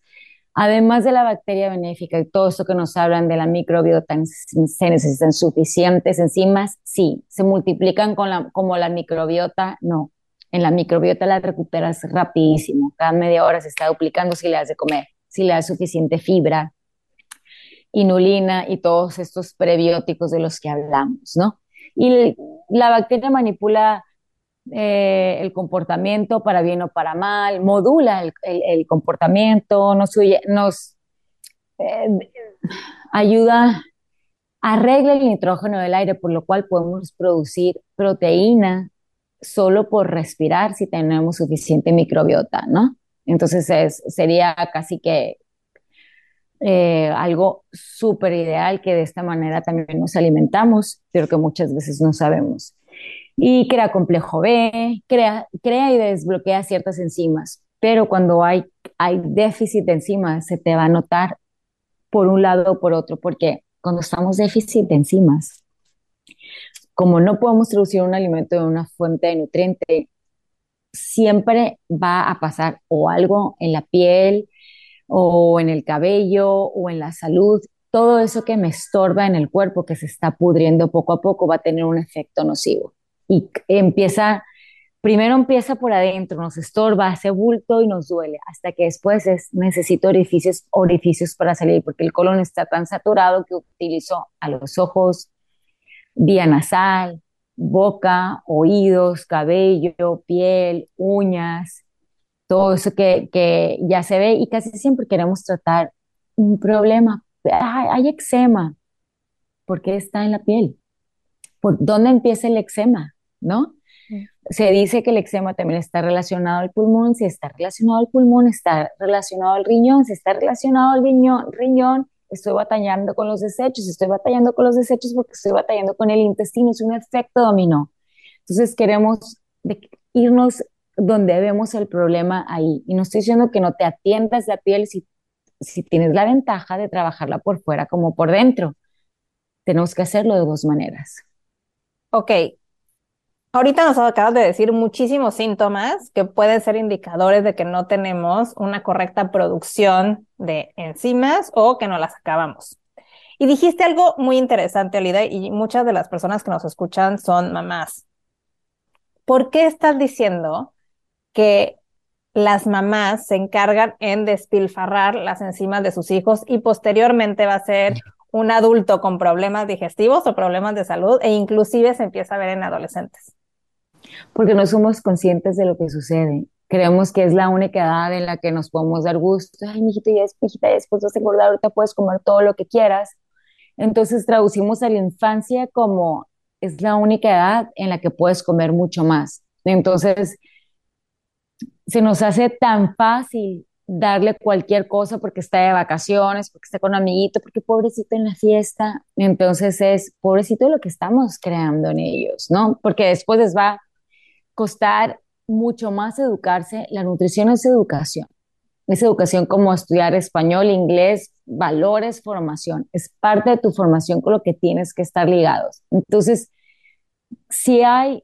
Además de la bacteria benéfica y todo esto que nos hablan de la microbiota, ¿se necesitan suficientes enzimas? Sí. ¿Se multiplican como la microbiota? No. En la microbiota la recuperas rapidísimo. Cada media hora se está duplicando si le das de comer, si le das suficiente fibra, inulina y todos estos prebióticos de los que hablamos, ¿no? Y la bacteria manipula eh, el comportamiento para bien o para mal, modula el, comportamiento, nos, eh, ayuda, arregla el nitrógeno del aire, por lo cual podemos producir proteína solo por respirar si tenemos suficiente microbiota, ¿no? Entonces es, sería casi que eh, algo súper ideal que de esta manera también nos alimentamos, pero que muchas veces no sabemos y crea complejo B, crea, crea y desbloquea ciertas enzimas. Pero cuando hay, hay déficit de enzimas, se te va a notar por un lado o por otro, porque cuando estamos déficit de enzimas, como no podemos traducir un alimento de una fuente de nutriente, siempre va a pasar o algo en la piel, o en el cabello, o en la salud. Todo eso que me estorba en el cuerpo, que se está pudriendo poco a poco, va a tener un efecto nocivo y empieza, primero empieza por adentro, nos estorba, hace bulto y nos duele, hasta que después es, necesito orificios, orificios para salir, porque el colon está tan saturado que utilizo a los ojos, vía nasal, boca, oídos, cabello, piel, uñas, todo eso que, que ya se ve y casi siempre queremos tratar un problema. Hay, hay eczema. ¿Por qué está en la piel? ¿Por dónde empieza el eczema? ¿no? Se dice que el eczema también está relacionado al pulmón, si está relacionado al pulmón, está relacionado al riñón, si está relacionado al riñón, riñón, estoy batallando con los desechos, estoy batallando con los desechos porque estoy batallando con el intestino, es un efecto dominó. Entonces queremos irnos donde vemos el problema ahí. Y no estoy diciendo que no te atiendas la piel si, si tienes la ventaja de trabajarla por fuera como por dentro. Tenemos que hacerlo de dos maneras. Ok, Ahorita nos acabas de decir muchísimos síntomas que pueden ser indicadores de que no tenemos una correcta producción de enzimas o que no las acabamos. Y dijiste algo muy interesante, Alida, y muchas de las personas que nos escuchan son mamás. ¿Por qué estás diciendo que las mamás se encargan en despilfarrar las enzimas de sus hijos y posteriormente va a ser un adulto con problemas digestivos o problemas de salud e inclusive se empieza a ver en adolescentes? porque no somos conscientes de lo que sucede. Creemos que es la única edad en la que nos podemos dar gusto. Ay, mijito, ya, mijita, después vas a engordar, ahorita puedes comer todo lo que quieras. Entonces traducimos a la infancia como es la única edad en la que puedes comer mucho más. Entonces, se nos hace tan fácil darle cualquier cosa porque está de vacaciones, porque está con un amiguito, porque pobrecito en la fiesta. Entonces es pobrecito lo que estamos creando en ellos, ¿no? Porque después les va costar mucho más educarse. La nutrición es educación. Es educación como estudiar español, inglés, valores, formación. Es parte de tu formación con lo que tienes que estar ligados. Entonces, si hay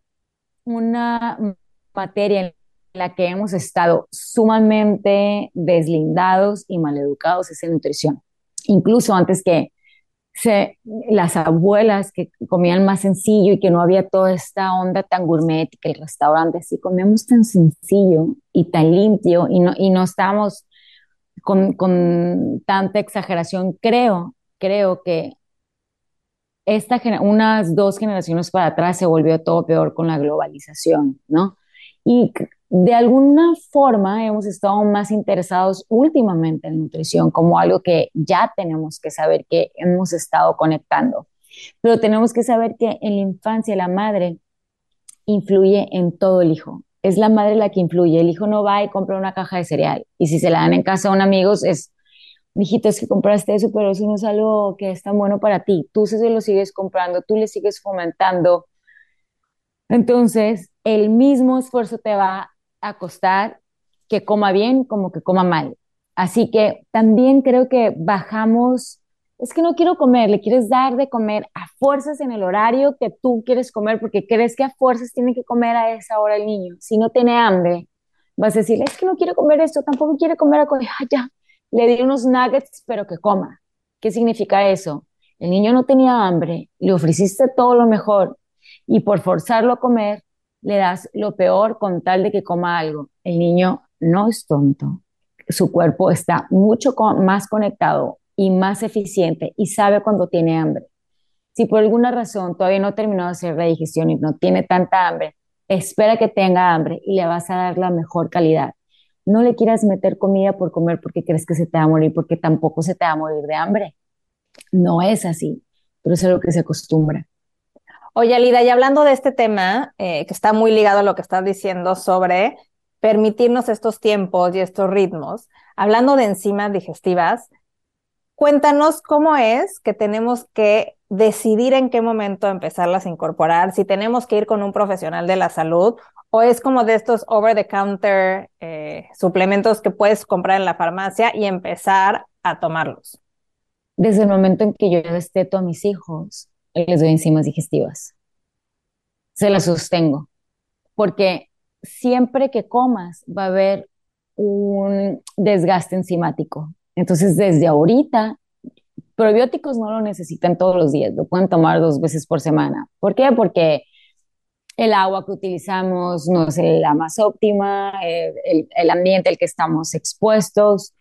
una materia en la que hemos estado sumamente deslindados y maleducados, es en nutrición. Incluso antes que se, las abuelas que comían más sencillo y que no había toda esta onda tan gourmet que el restaurante, sí, comíamos tan sencillo y tan limpio y no, y no estábamos con, con tanta exageración. Creo, creo que esta, unas dos generaciones para atrás se volvió todo peor con la globalización, ¿no? Y de alguna forma hemos estado más interesados últimamente en nutrición como algo que ya tenemos que saber que hemos estado conectando. Pero tenemos que saber que en la infancia la madre influye en todo el hijo. Es la madre la que influye. El hijo no va y compra una caja de cereal. Y si se la dan en casa a un amigo, es, mijito, es que compraste eso, pero eso no es algo que es tan bueno para ti. Tú se lo sigues comprando, tú le sigues fomentando. Entonces, el mismo esfuerzo te va a costar que coma bien como que coma mal. Así que también creo que bajamos, es que no quiero comer, le quieres dar de comer a fuerzas en el horario que tú quieres comer porque crees que a fuerzas tiene que comer a esa hora el niño. Si no tiene hambre, vas a decir, es que no quiero comer esto, tampoco quiere comer a ah, ya, le di unos nuggets, pero que coma. ¿Qué significa eso? El niño no tenía hambre, le ofreciste todo lo mejor y por forzarlo a comer, le das lo peor con tal de que coma algo. El niño no es tonto. Su cuerpo está mucho más conectado y más eficiente y sabe cuando tiene hambre. Si por alguna razón todavía no terminó de hacer la digestión y no tiene tanta hambre, espera que tenga hambre y le vas a dar la mejor calidad. No le quieras meter comida por comer porque crees que se te va a morir, porque tampoco se te va a morir de hambre. No es así, pero es algo que se acostumbra. Oye, Alida, y hablando de este tema, eh, que está muy ligado a lo que estás diciendo sobre permitirnos estos tiempos y estos ritmos, hablando de enzimas digestivas, cuéntanos cómo es que tenemos que decidir en qué momento empezarlas a incorporar, si tenemos que ir con un profesional de la salud o es como de estos over-the-counter eh, suplementos que puedes comprar en la farmacia y empezar a tomarlos. Desde el momento en que yo desteto a mis hijos, les doy enzimas digestivas. Se las sostengo, porque siempre que comas va a haber un desgaste enzimático. Entonces, desde ahorita, probióticos no lo necesitan todos los días, lo pueden tomar dos veces por semana. ¿Por qué? Porque el agua que utilizamos no es la más óptima, eh, el, el ambiente al que estamos expuestos,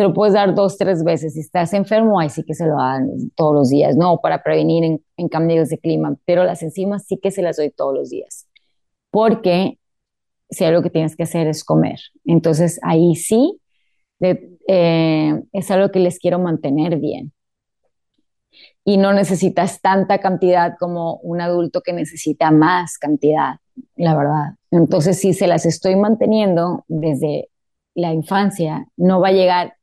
se lo puedes dar dos, tres veces. Si estás enfermo, ahí sí que se lo dan todos los días, ¿no? Para prevenir en, cambios de clima. Pero las enzimas sí que se las doy todos los días. Porque si algo que tienes que hacer es comer. Entonces ahí sí eh, es algo que les quiero mantener bien. Y no necesitas tanta cantidad como un adulto que necesita más cantidad, la verdad. Entonces, si se las estoy manteniendo desde la infancia, no va a llegar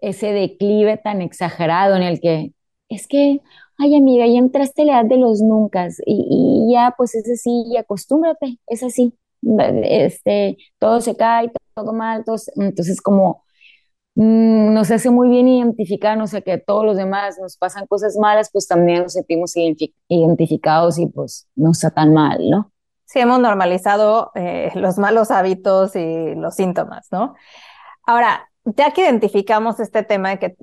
ese declive tan exagerado en el que es que, ay amiga, ya entraste la edad de los nunca y, ya pues es así, y acostúmbrate, es así, este, todo se cae, todo mal, entonces como mm, nos hace muy bien identificarnos a que todos los demás nos pasan cosas malas, pues también nos sentimos identificados y pues no está tan mal, ¿no? Sí, hemos normalizado eh, los malos hábitos y los síntomas, ¿no? Ahora, ya que identificamos este tema de que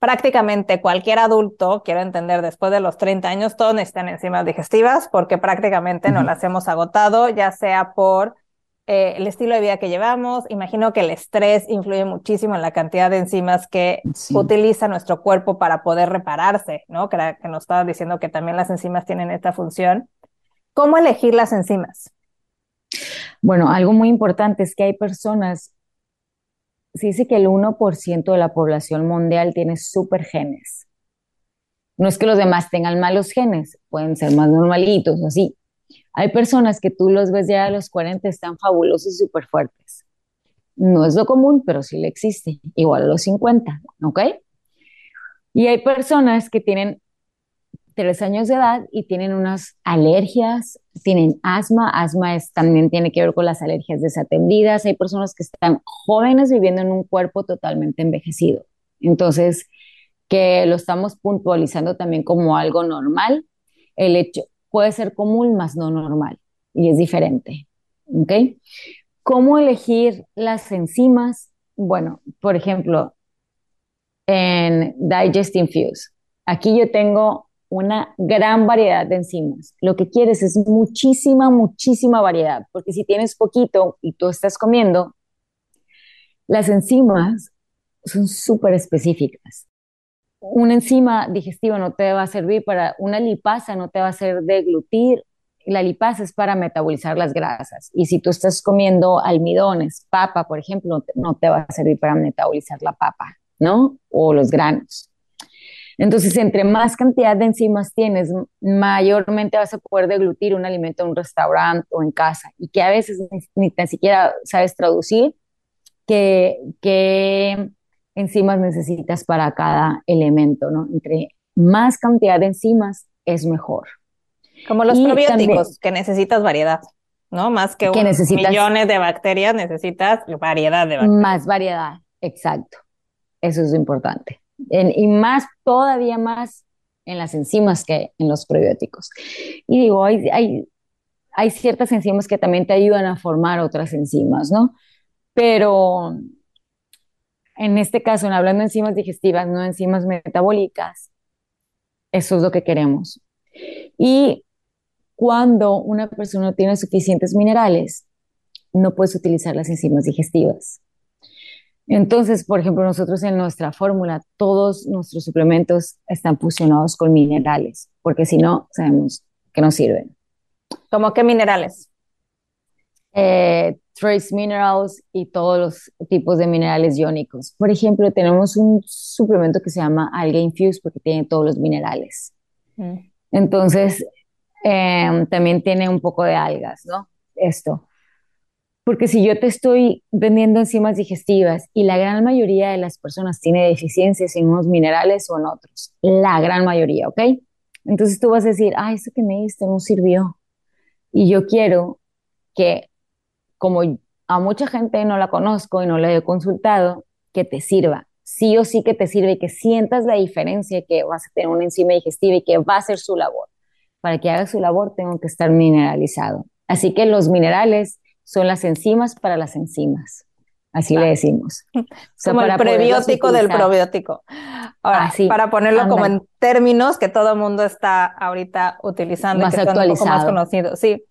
prácticamente cualquier adulto, quiero entender, después de los 30 años, todos necesitan enzimas digestivas porque prácticamente no las hemos agotado, ya sea por eh, el estilo de vida que llevamos. Imagino que el estrés influye muchísimo en la cantidad de enzimas que utiliza nuestro cuerpo para poder repararse, ¿no? Que, que nos estabas diciendo que también las enzimas tienen esta función. ¿Cómo elegir las enzimas? Bueno, algo muy importante es que hay personas se dice que el 1% de la población mundial tiene supergenes. No es que los demás tengan malos genes, pueden ser más normalitos, así. Hay personas que tú los ves ya a los 40, están fabulosos y súper fuertes. No es lo común, pero sí le existe, igual a los 50, ¿ok? Y hay personas que tienen tres años de edad y tienen unas alergias, tienen asma, asma también tiene que ver con las alergias desatendidas, hay personas que están jóvenes viviendo en un cuerpo totalmente envejecido. Entonces, que lo estamos puntualizando también como algo normal, el hecho puede ser común, más no normal, y es diferente. ¿Ok? ¿Cómo elegir las enzimas? Bueno, por ejemplo, en Digest Infuse Aquí yo tengo una gran variedad de enzimas. Lo que quieres es muchísima, muchísima variedad, porque si tienes poquito y tú estás comiendo, las enzimas son súper específicas. Una enzima digestiva no te va a servir para, una lipasa no te va a hacer deglutir. La lipasa es para metabolizar las grasas. Y si tú estás comiendo almidones, papa, por ejemplo, no te va a servir para metabolizar la papa, ¿no? O los granos. Entonces, entre más cantidad de enzimas tienes, mayormente vas a poder deglutir un alimento en un restaurante o en casa y que a veces ni, tan siquiera sabes traducir qué, qué enzimas necesitas para cada elemento, ¿no? Entre más cantidad de enzimas es mejor. Como los probióticos, que necesitas variedad, ¿no? Más que, que millones de bacterias, necesitas variedad de bacterias. Más variedad, exacto. Eso es lo importante y más, todavía más en las enzimas que en los probióticos. Y digo, hay, ciertas enzimas que también te ayudan a formar otras enzimas, ¿no? Pero en este caso, en hablando de enzimas digestivas, no enzimas metabólicas, eso es lo que queremos. Y cuando una persona no tiene suficientes minerales, no puedes utilizar las enzimas digestivas. Entonces, por ejemplo, nosotros en nuestra fórmula, todos nuestros suplementos están fusionados con minerales, porque si no, sabemos que no sirven. ¿Cómo qué minerales? Eh, trace minerals y todos los tipos de minerales iónicos. Por ejemplo, tenemos un suplemento que se llama Alga Infuse porque tiene todos los minerales. Mm. Entonces, em, también tiene un poco de algas, ¿no? Esto. Porque si yo te estoy vendiendo enzimas digestivas y la gran mayoría de las personas tiene deficiencias en unos minerales o en otros, la gran mayoría, ¿ok? Entonces tú vas a decir, ah, eso que me diste no sirvió. Y yo quiero que, como a mucha gente no la conozco y no la he consultado, que te sirva. Sí o sí que te sirve y que sientas la diferencia que vas a tener una enzima digestiva y que va a hacer su labor. Para que haga su labor tengo que estar mineralizado. Así que los minerales son las enzimas para las enzimas. Así le decimos. como el prebiótico del probiótico. Ahora, para ponerlo como en términos que todo el mundo está ahorita utilizando más que actualizado. más conocidos. Sí.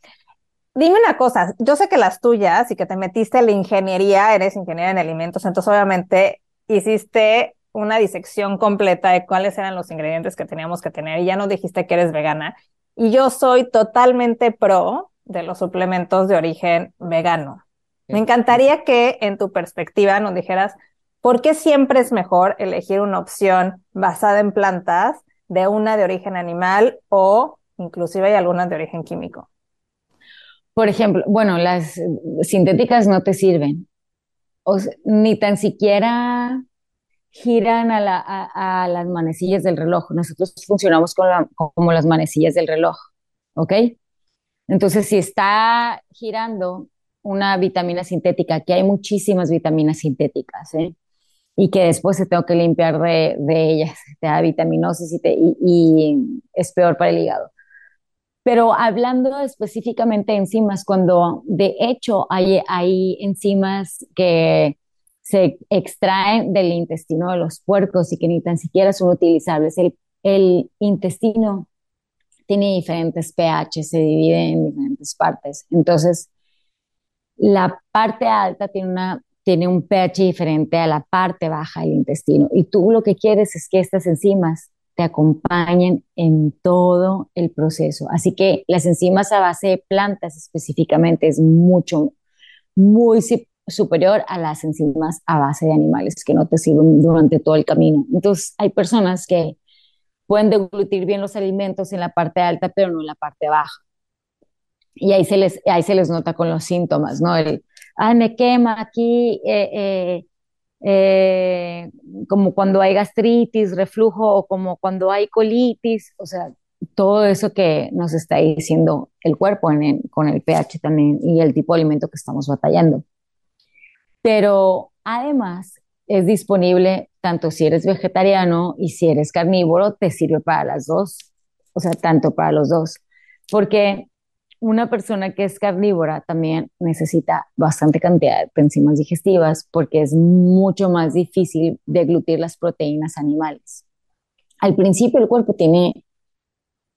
Dime una cosa, yo sé que las tuyas y que te metiste en la ingeniería, eres ingeniera en alimentos, entonces obviamente hiciste una disección completa de cuáles eran los ingredientes que teníamos que tener y ya nos dijiste que eres vegana. Y yo soy totalmente pro de los suplementos de origen vegano. Me encantaría que en tu perspectiva nos dijeras por qué siempre es mejor elegir una opción basada en plantas de una de origen animal o inclusive hay algunas de origen químico. Por ejemplo, bueno, las sintéticas no te sirven, ni tan siquiera giran a, las manecillas del reloj. Nosotros funcionamos como las manecillas del reloj, ¿ok? Entonces, si está girando una vitamina sintética, que hay muchísimas vitaminas sintéticas, ¿eh? y que después se tengo que limpiar de, ellas, te da vitaminosis y, es peor para el hígado. Pero hablando específicamente de enzimas, cuando de hecho hay, enzimas que se extraen del intestino de los puercos y que ni tan siquiera son utilizables. El intestino tiene diferentes pH, se divide en diferentes partes. Entonces, la parte alta tiene, una, tiene un pH diferente a la parte baja del intestino. Y tú lo que quieres es que estas enzimas te acompañen en todo el proceso. Así que las enzimas a base de plantas específicamente es mucho, muy superior a las enzimas a base de animales que no te sirven durante todo el camino. Entonces, hay personas que pueden deglutir bien los alimentos en la parte alta, pero no en la parte baja. Y ahí se les, ahí se les nota con los síntomas, ¿no? El, ay, me quema aquí, eh, eh, eh, como cuando hay gastritis, reflujo, o como cuando hay colitis, o sea, todo eso que nos está diciendo el cuerpo con el pH también y el tipo de alimento que estamos batallando. Pero además, es disponible tanto si eres vegetariano y si eres carnívoro, te sirve para las dos, o sea, tanto para los dos, porque una persona que es carnívora también necesita bastante cantidad de enzimas digestivas porque es mucho más difícil deglutir las proteínas animales. al principio el cuerpo tiene,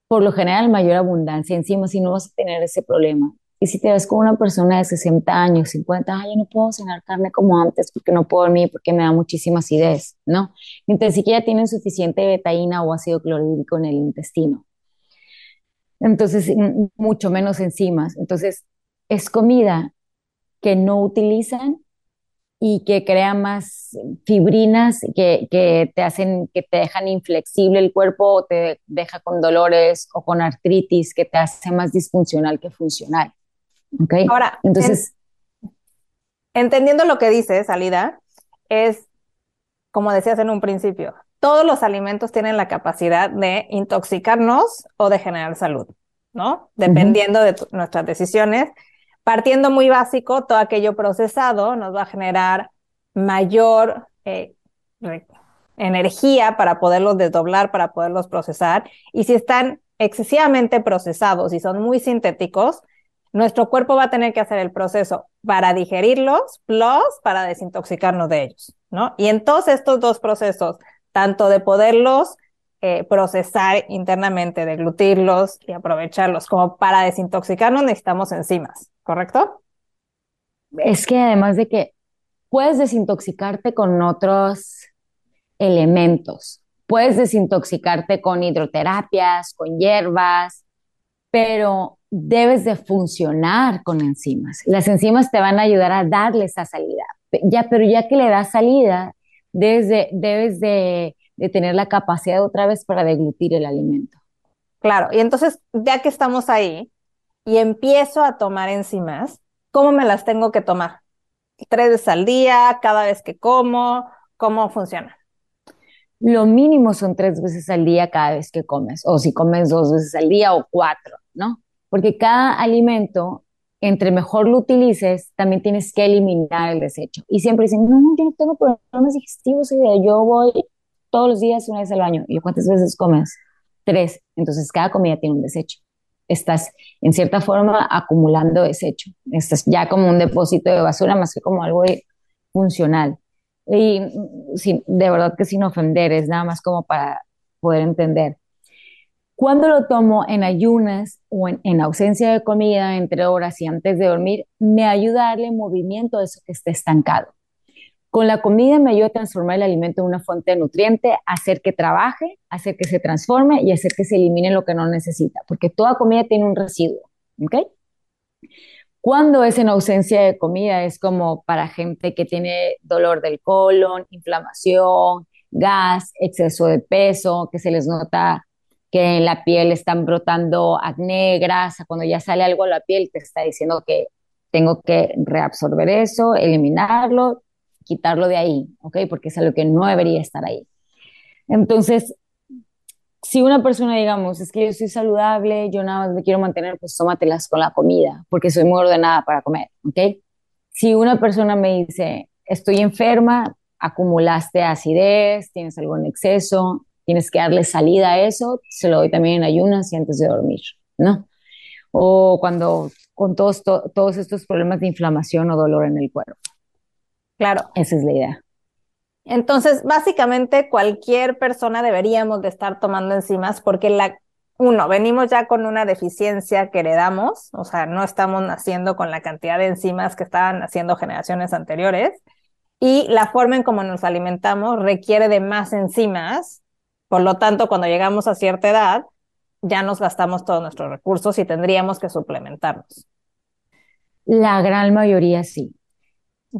por lo general, mayor abundancia encima, si no vas a tener ese problema. Y si te ves con una persona de 60 años, 50, años, no puedo cenar carne como antes porque no puedo dormir, porque me da muchísima acidez, ¿no? Mientras siquiera tienen suficiente betaína o ácido clorhídrico en el intestino. Entonces, mucho menos enzimas. Entonces, es comida que no utilizan y que crea más fibrinas que, que, te hacen, que te dejan inflexible el cuerpo o te deja con dolores o con artritis que te hace más disfuncional que funcional. Ahora, entonces, entendiendo lo que dices, Salida, es como decías en un principio, todos los alimentos tienen la capacidad de intoxicarnos o de generar salud, ¿no? Dependiendo de nuestras decisiones Partiendo muy básico, todo aquello procesado nos va a generar mayor eh, energía para poderlos desdoblar, para poderlos procesar. Y si están excesivamente procesados y son muy sintéticos, nuestro cuerpo va a tener que hacer el proceso para digerirlos, plus para desintoxicarnos de ellos, ¿no? Y en todos estos dos procesos, tanto de poderlos eh, procesar internamente, deglutirlos y aprovecharlos, como para desintoxicarnos necesitamos enzimas. ¿correcto? Es que además de que puedes desintoxicarte con otros elementos, puedes desintoxicarte con hidroterapias, con hierbas, pero debes de funcionar con enzimas. Las enzimas te van a ayudar a darle esa salida. Ya, pero ya que le das salida, debes de, debes de, de tener la capacidad otra vez para deglutir el alimento. Claro, y entonces, ya que estamos ahí, y empiezo a tomar enzimas, ¿cómo me las tengo que tomar? ¿Tres veces al día? ¿Cada vez que como? ¿Cómo funciona? Lo mínimo son tres veces al día cada vez que comes, o si comes dos veces al día o cuatro, ¿no? Porque cada alimento, entre mejor lo utilices, también tienes que eliminar el desecho. Y siempre dicen, no, yo no tengo problemas digestivos, yo voy todos los días una vez al baño. ¿Y cuántas veces comes? Tres. Entonces cada comida tiene un desecho estás en cierta forma acumulando desecho. Estás ya como un depósito de basura más que como algo funcional. Y de verdad que sin ofender, es nada más como para poder entender. Cuando lo tomo en ayunas o en, ausencia de comida, entre horas y antes de dormir, me ayuda a darle movimiento a eso que esté estancado. Con la comida me ayuda a transformar el alimento en una fuente de nutriente, hacer que trabaje, hacer que se transforme y hacer que se elimine lo que no necesita, porque toda comida tiene un residuo, ¿ok? Cuando es en ausencia de comida es como para gente que tiene dolor del colon, inflamación, gas, exceso de peso, que se les nota que en la piel están brotando acné, grasa, cuando ya sale algo a la piel te está diciendo que tengo que reabsorber eso, eliminarlo, quitarlo de ahí, ¿ok? Porque es algo que no debería estar ahí. Entonces, si una persona, digamos, es que yo soy saludable, yo nada más me quiero mantener, pues tómatelas con la comida, porque soy muy ordenada para comer, ¿ok? Si una persona me dice, estoy enferma, acumulaste acidez, tienes algo en exceso, tienes que darle salida a eso, se lo doy también en ayunas y antes de dormir, ¿no? O cuando con todos, todos estos problemas de inflamación o dolor en el cuerpo. Claro. Esa es la idea. Entonces, básicamente cualquier persona deberíamos de estar tomando enzimas porque la, uno, venimos ya con una deficiencia que heredamos, o sea, no estamos naciendo con la cantidad de enzimas que estaban haciendo generaciones anteriores y la forma en cómo nos alimentamos requiere de más enzimas, por lo tanto, cuando llegamos a cierta edad, ya nos gastamos todos nuestros recursos y tendríamos que suplementarnos. La gran mayoría sí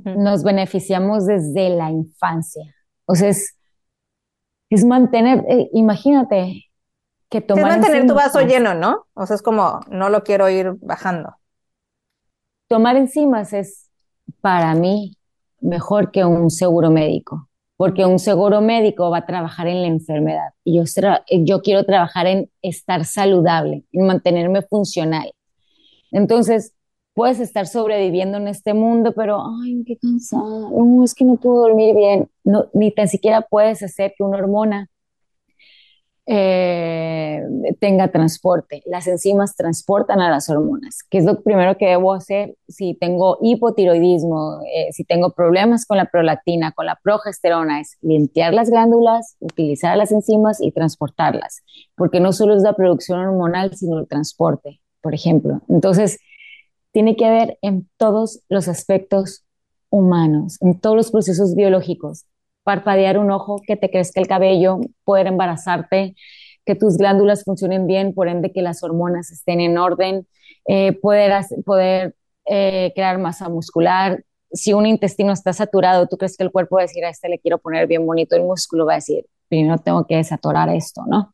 nos beneficiamos desde la infancia. O sea, es, es mantener, eh, imagínate que tomar... Es mantener tu vaso lleno, ¿no? O sea, es como, no lo quiero ir bajando. Tomar enzimas es, para mí, mejor que un seguro médico, porque un seguro médico va a trabajar en la enfermedad. Y yo, quiero trabajar en estar saludable, en mantenerme funcional. Entonces, puedes estar sobreviviendo en este mundo, pero, ay, qué cansada, es que no puedo dormir bien, no, ni tan siquiera puedes hacer que una hormona eh, tenga transporte. Las enzimas transportan a las hormonas, que es lo primero que debo hacer si tengo hipotiroidismo, eh, si tengo problemas con la prolactina, con la progesterona, es limpiar las glándulas, utilizar las enzimas y transportarlas, porque no solo es la producción hormonal, sino el transporte, por ejemplo. Entonces, tiene que ver en todos los aspectos humanos, en todos los procesos biológicos, parpadear un ojo, que te crezca el cabello, poder embarazarte, que tus glándulas funcionen bien, por ende que las hormonas estén en orden, eh, poder, poder eh, crear masa muscular. Si un intestino está saturado, tú crees que el cuerpo va a decir a este le quiero poner bien bonito el músculo, va a decir, primero tengo que desatorar esto, ¿no?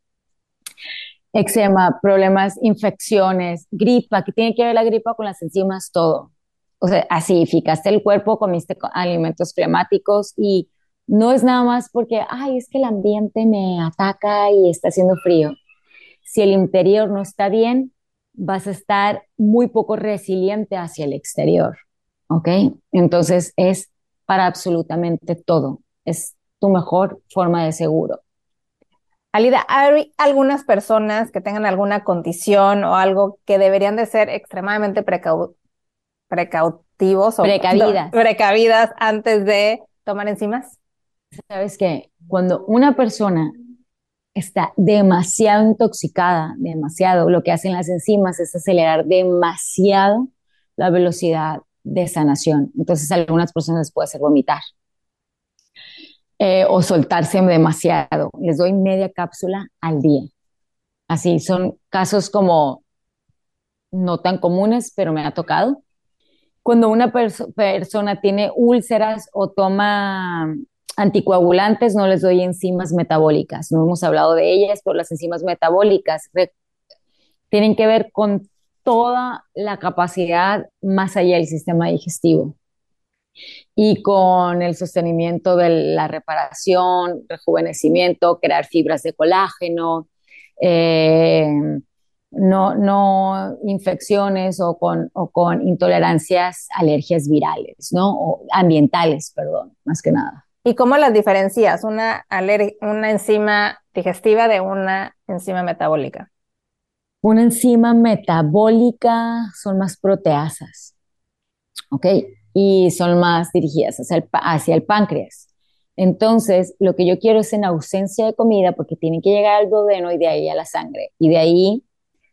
Eczema, problemas, infecciones, gripa, que tiene que ver la gripa con las enzimas, todo. O sea, acidificaste el cuerpo, comiste alimentos climáticos y no es nada más porque, ay, es que el ambiente me ataca y está haciendo frío. Si el interior no está bien, vas a estar muy poco resiliente hacia el exterior, ¿ok? Entonces es para absolutamente todo. Es tu mejor forma de seguro. Alida, ¿hay algunas personas que tengan alguna condición o algo que deberían de ser extremadamente precautivos o precavidas. precavidas antes de tomar enzimas? Sabes que cuando una persona está demasiado intoxicada, demasiado, lo que hacen las enzimas es acelerar demasiado la velocidad de sanación. Entonces, a algunas personas les puede hacer vomitar eh, o soltarse demasiado. Les doy media cápsula al día. Así son casos como no tan comunes, pero me ha tocado. Cuando una persona tiene úlceras o toma anticoagulantes, no les doy enzimas metabólicas. No hemos hablado de ellas, pero las enzimas metabólicas tienen que ver con toda la capacidad más allá del sistema digestivo y con el sostenimiento de la reparación, rejuvenecimiento, crear fibras de colágeno, eh, no, no infecciones o con, o con intolerancias, alergias virales, ¿no? O ambientales, perdón, más que nada. ¿Y cómo las diferencias? Una, una enzima digestiva de una enzima metabólica. Una enzima metabólica son más proteasas, ¿ok? Y son más dirigidas hacia el, páncreas. Entonces, lo que yo quiero es en ausencia de comida, porque tiene que llegar al duodeno y de ahí a la sangre. Y de ahí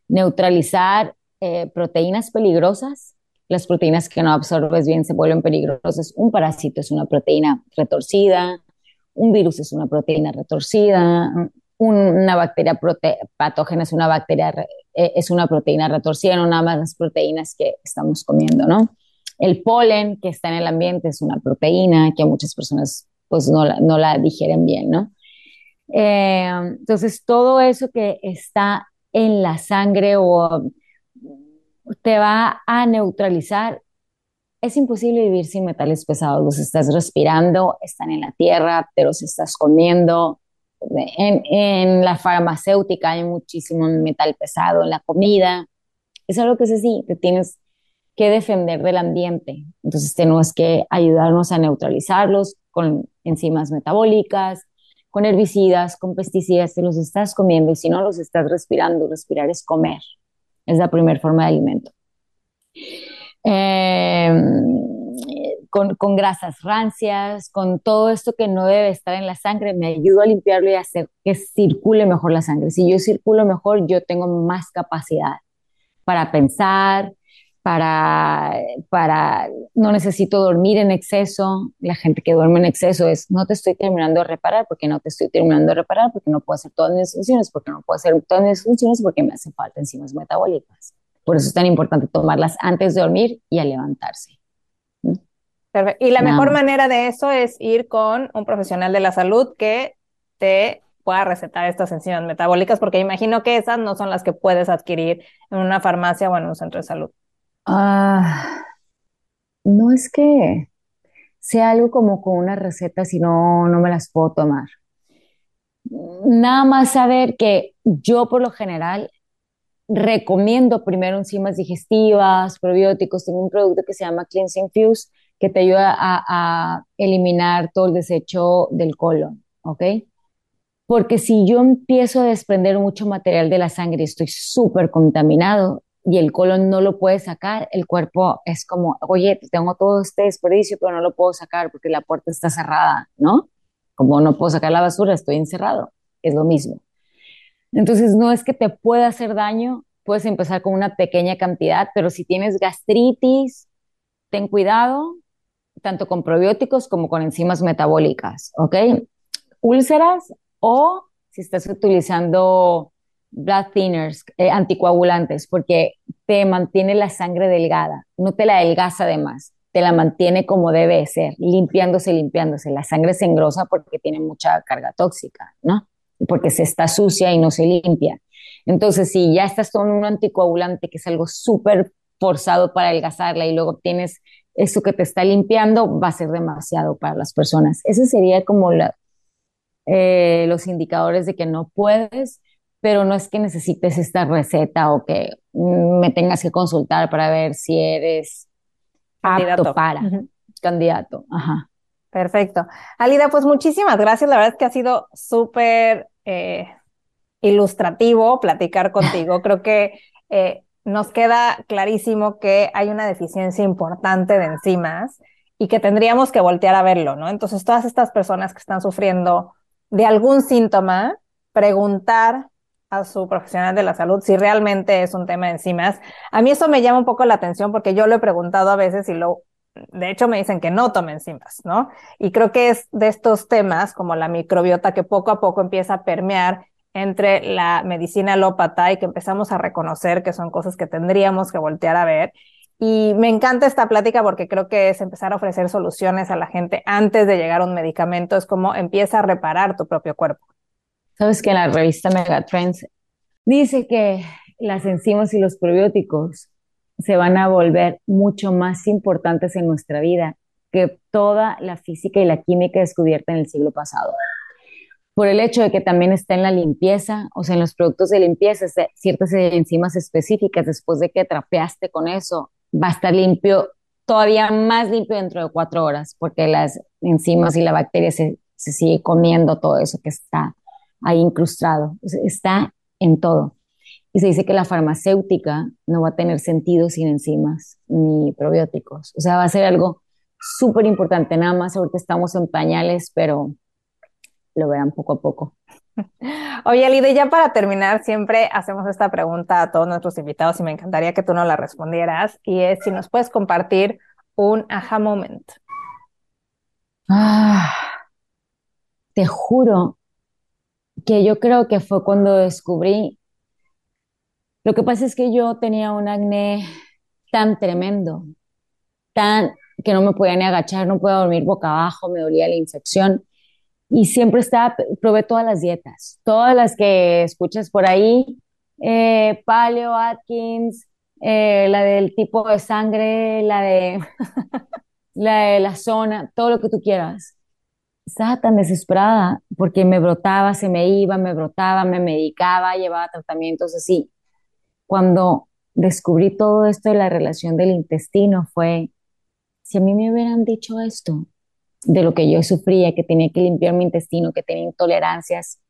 neutralizar eh, proteínas peligrosas las proteínas que no absorbes bien se vuelven peligrosas. Un parásito es una proteína retorcida, un virus es una proteína retorcida, una bacteria patógena es una bacteria eh, es una proteína retorcida, no nada más las proteínas que estamos comiendo, ¿no? El polen que está en el ambiente es una proteína que muchas personas pues no la, no la digieren bien, ¿no? Eh, entonces, todo eso que está en la sangre o te va a neutralizar. Es imposible vivir sin metales pesados. Los estás respirando, están en la tierra, te los estás comiendo. En, la farmacéutica hay muchísimo metal pesado, en la comida. Es algo que es así, te tienes que defender del ambiente. Entonces tenemos que ayudarnos a neutralizarlos con enzimas metabólicas, con herbicidas, con pesticidas, te los estás comiendo y si no los estás respirando, respirar es comer. Es la primera forma de alimento. Em, con, grasas rancias, con todo esto que no debe estar en la sangre, me ayudo a limpiarlo y hacer que circule mejor la sangre. Si yo circulo mejor, yo tengo más capacidad para pensar, para, para, no necesito dormir en exceso. La gente que duerme en exceso es, no te estoy terminando de reparar, porque no te estoy terminando de reparar, porque no puedo hacer todas mis funciones, porque no puedo hacer todas mis funciones, porque me hacen falta enzimas metabólicas. Por eso es tan importante tomarlas antes de dormir y al levantarse. Perfecto. Y la mejor manera de eso es ir con un profesional de la salud que te pueda recetar estas enzimas metabólicas, porque imagino que esas no son las que puedes adquirir en una farmacia o en un centro de salud. Ah, no es que sea algo como con una receta, si no, no me las puedo tomar. Nada más saber que yo por lo general recomiendo primero enzimas digestivas, probióticos. Tengo un producto que se llama Cleansing Fuse que te ayuda a, eliminar todo el desecho del colon, ¿ok? Porque si yo empiezo a desprender mucho material de la sangre, estoy súper contaminado y el colon no lo puede sacar, el cuerpo es como, oye, tengo todo este desperdicio, pero no lo puedo sacar porque la puerta está cerrada, ¿no? Como no puedo sacar la basura, estoy encerrado. Es lo mismo. Entonces, no es que te pueda hacer daño, puedes empezar con una pequeña cantidad, pero si tienes gastritis, ten cuidado, tanto con probióticos como con enzimas metabólicas, ¿ok? Úlceras o si estás utilizando blood thinners, eh, anticoagulantes, porque te mantiene la sangre delgada, no te la adelgaza además, te la mantiene como debe ser, limpiándose, limpiándose. La sangre se engrosa porque tiene mucha carga tóxica, ¿no? Porque se está sucia y no se limpia. Entonces, si ya estás tomando un anticoagulante, que es algo súper forzado para adelgazarla y luego tienes eso que te está limpiando, va a ser demasiado para las personas. Ese sería como eh, los indicadores de que no puedes, pero no es que necesites esta receta o que me tengas que consultar para ver si eres candidato. apto para candidato. Ajá. Perfecto. Alida, pues muchísimas gracias. La verdad es que ha sido súper eh, ilustrativo platicar contigo. Creo que eh, nos queda clarísimo que hay una deficiencia importante de enzimas y que tendríamos que voltear a verlo, ¿no? Entonces, todas estas personas que están sufriendo de algún síntoma, preguntar a su profesional de la salud si realmente es un tema de enzimas. A mí eso me llama un poco la atención porque yo lo he preguntado a veces y lo, de hecho me dicen que no tome enzimas, ¿no? Y creo que es de estos temas como la microbiota que poco a poco empieza a permear entre la medicina alópata y que empezamos a reconocer que son cosas que tendríamos que voltear a ver. Y me encanta esta plática porque creo que es empezar a ofrecer soluciones a la gente antes de llegar a un medicamento, es como empieza a reparar tu propio cuerpo. Sabes que la revista Megatrends dice que las enzimas y los probióticos se van a volver mucho más importantes en nuestra vida que toda la física y la química descubierta en el siglo pasado. Por el hecho de que también está en la limpieza, o sea, en los productos de limpieza, ciertas enzimas específicas, después de que trapeaste con eso, va a estar limpio, todavía más limpio dentro de cuatro horas, porque las enzimas y la bacteria se, se sigue comiendo todo eso que está ahí incrustado, está en todo. Y se dice que la farmacéutica no va a tener sentido sin enzimas ni probióticos. O sea, va a ser algo súper importante. Nada más ahorita estamos en pañales, pero lo verán poco a poco. Oye, Lide, ya para terminar, siempre hacemos esta pregunta a todos nuestros invitados y me encantaría que tú nos la respondieras. Y es si nos puedes compartir un aha moment. Ah, te juro que yo creo que fue cuando descubrí, lo que pasa es que yo tenía un acné tan tremendo, tan que no me podía ni agachar, no podía dormir boca abajo, me dolía la infección y siempre estaba, probé todas las dietas, todas las que escuchas por ahí, eh, Paleo, Atkins, eh, la del tipo de sangre, la de la de la zona, todo lo que tú quieras estaba tan desesperada porque me brotaba, se me iba, me brotaba, me medicaba, llevaba tratamientos así. Cuando descubrí todo esto de la relación del intestino fue, si a mí me hubieran dicho esto, de lo que yo sufría, que tenía que limpiar mi intestino, que tenía intolerancias,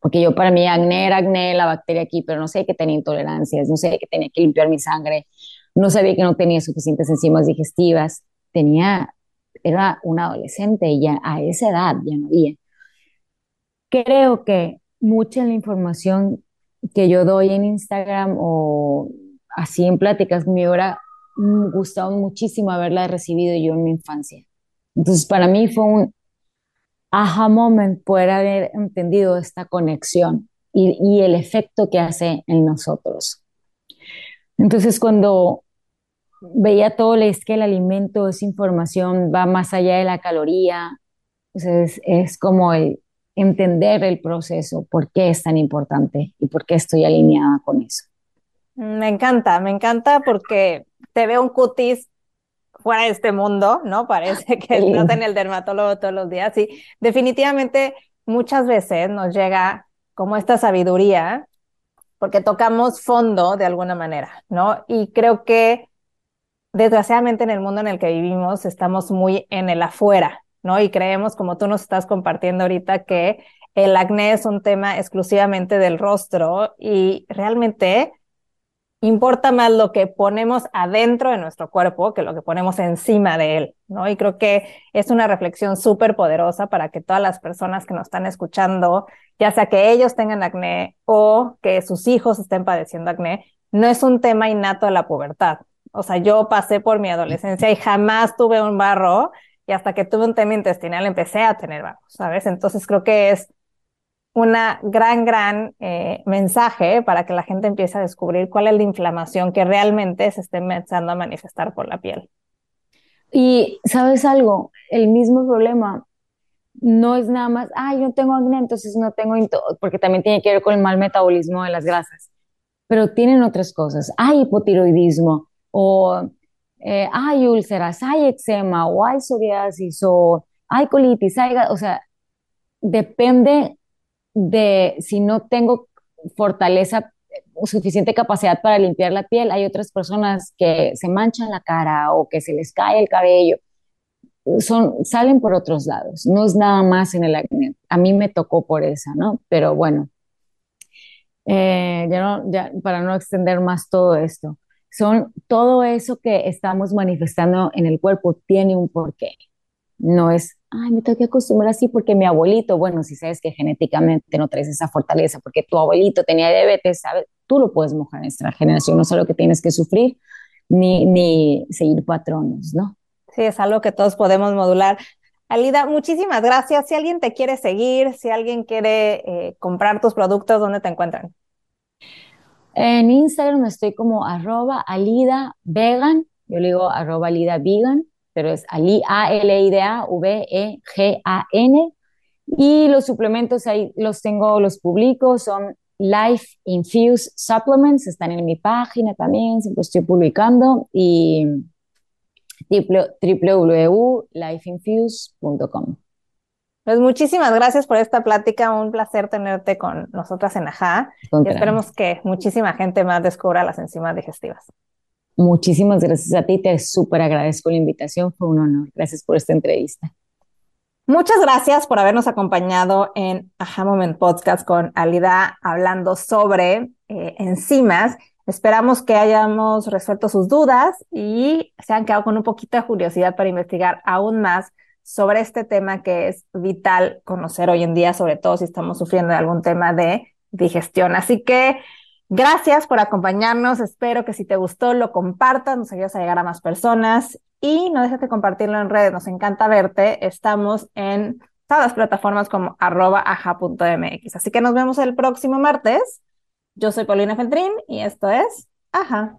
porque yo para mí acné era acné, la bacteria aquí, pero no sé que tenía intolerancias, no sé que tenía que limpiar mi sangre, no sabía que no tenía suficientes enzimas digestivas, tenía era una adolescente y ya a esa edad ya no había. Creo que mucha de la información que yo doy en Instagram o así en pláticas me hubiera gustado muchísimo haberla recibido yo en mi infancia. Entonces, para mí fue un aha moment poder haber entendido esta conexión y, y el efecto que hace en nosotros. Entonces, cuando veía todo, es que el alimento, esa información va más allá de la caloría, es, es como el entender el proceso, por qué es tan importante y por qué estoy alineada con eso. Me encanta, me encanta porque te veo un cutis fuera de este mundo, ¿no? Parece que estás en el dermatólogo todos los días y definitivamente muchas veces nos llega como esta sabiduría porque tocamos fondo de alguna manera, ¿no? Y creo que desgraciadamente en el mundo en el que vivimos estamos muy en el afuera, ¿no? Y creemos, como tú nos estás compartiendo ahorita, que el acné es un tema exclusivamente del rostro y realmente importa más lo que ponemos adentro de nuestro cuerpo que lo que ponemos encima de él, ¿no? Y creo que es una reflexión súper poderosa para que todas las personas que nos están escuchando, ya sea que ellos tengan acné o que sus hijos estén padeciendo acné, no es un tema innato de la pubertad. O sea, yo pasé por mi adolescencia y jamás tuve un barro y hasta que tuve un tema intestinal empecé a tener barro, ¿sabes? Entonces creo que es una gran, gran eh, mensaje para que la gente empiece a descubrir cuál es la inflamación que realmente se está empezando a manifestar por la piel. Y sabes algo, el mismo problema no es nada más, ay, yo tengo acné, entonces no tengo, porque también tiene que ver con el mal metabolismo de las grasas, pero tienen otras cosas, hay hipotiroidismo, o eh, hay úlceras, hay eczema, o hay psoriasis, o hay colitis, o sea, depende de si no tengo fortaleza o suficiente capacidad para limpiar la piel, hay otras personas que se manchan la cara o que se les cae el cabello. Son, salen por otros lados, no es nada más en el acné. A mí me tocó por esa, ¿no? Pero bueno, eh, ya no, ya, para no extender más todo esto, son todo eso que estamos manifestando en el cuerpo tiene un porqué. No es ay, me tengo que acostumbrar así porque mi abuelito, bueno, si sabes que genéticamente no traes esa fortaleza porque tu abuelito tenía diabetes, ¿sabes? Tú lo puedes mojar en esta generación, no es algo que tienes que sufrir ni, ni seguir patrones, ¿no? Sí, es algo que todos podemos modular. Alida, muchísimas gracias. Si alguien te quiere seguir, si alguien quiere eh, comprar tus productos, ¿dónde te encuentran? En Instagram estoy como arroba alida vegan, yo le digo arroba alida vegan pero es Ali, A-L-I-D-A-V-E-G-A-N. Y los suplementos ahí los tengo, los publico, son Life Infuse Supplements, están en mi página también, siempre estoy publicando, y www.lifeinfuse.com. Pues muchísimas gracias por esta plática, un placer tenerte con nosotras en Ajá. Y esperemos que muchísima gente más descubra las enzimas digestivas. Muchísimas gracias a ti, te súper agradezco la invitación, fue un honor. Gracias por esta entrevista. Muchas gracias por habernos acompañado en Aha Moment Podcast con Alida hablando sobre eh, enzimas. Esperamos que hayamos resuelto sus dudas y se han quedado con un poquito de curiosidad para investigar aún más sobre este tema que es vital conocer hoy en día, sobre todo si estamos sufriendo de algún tema de digestión. Así que Gracias por acompañarnos. Espero que si te gustó lo compartas, nos ayudas a llegar a más personas y no dejes de compartirlo en redes. Nos encanta verte. Estamos en todas las plataformas como arroba aja.mx. Así que nos vemos el próximo martes. Yo soy Paulina Feltrín y esto es Aja.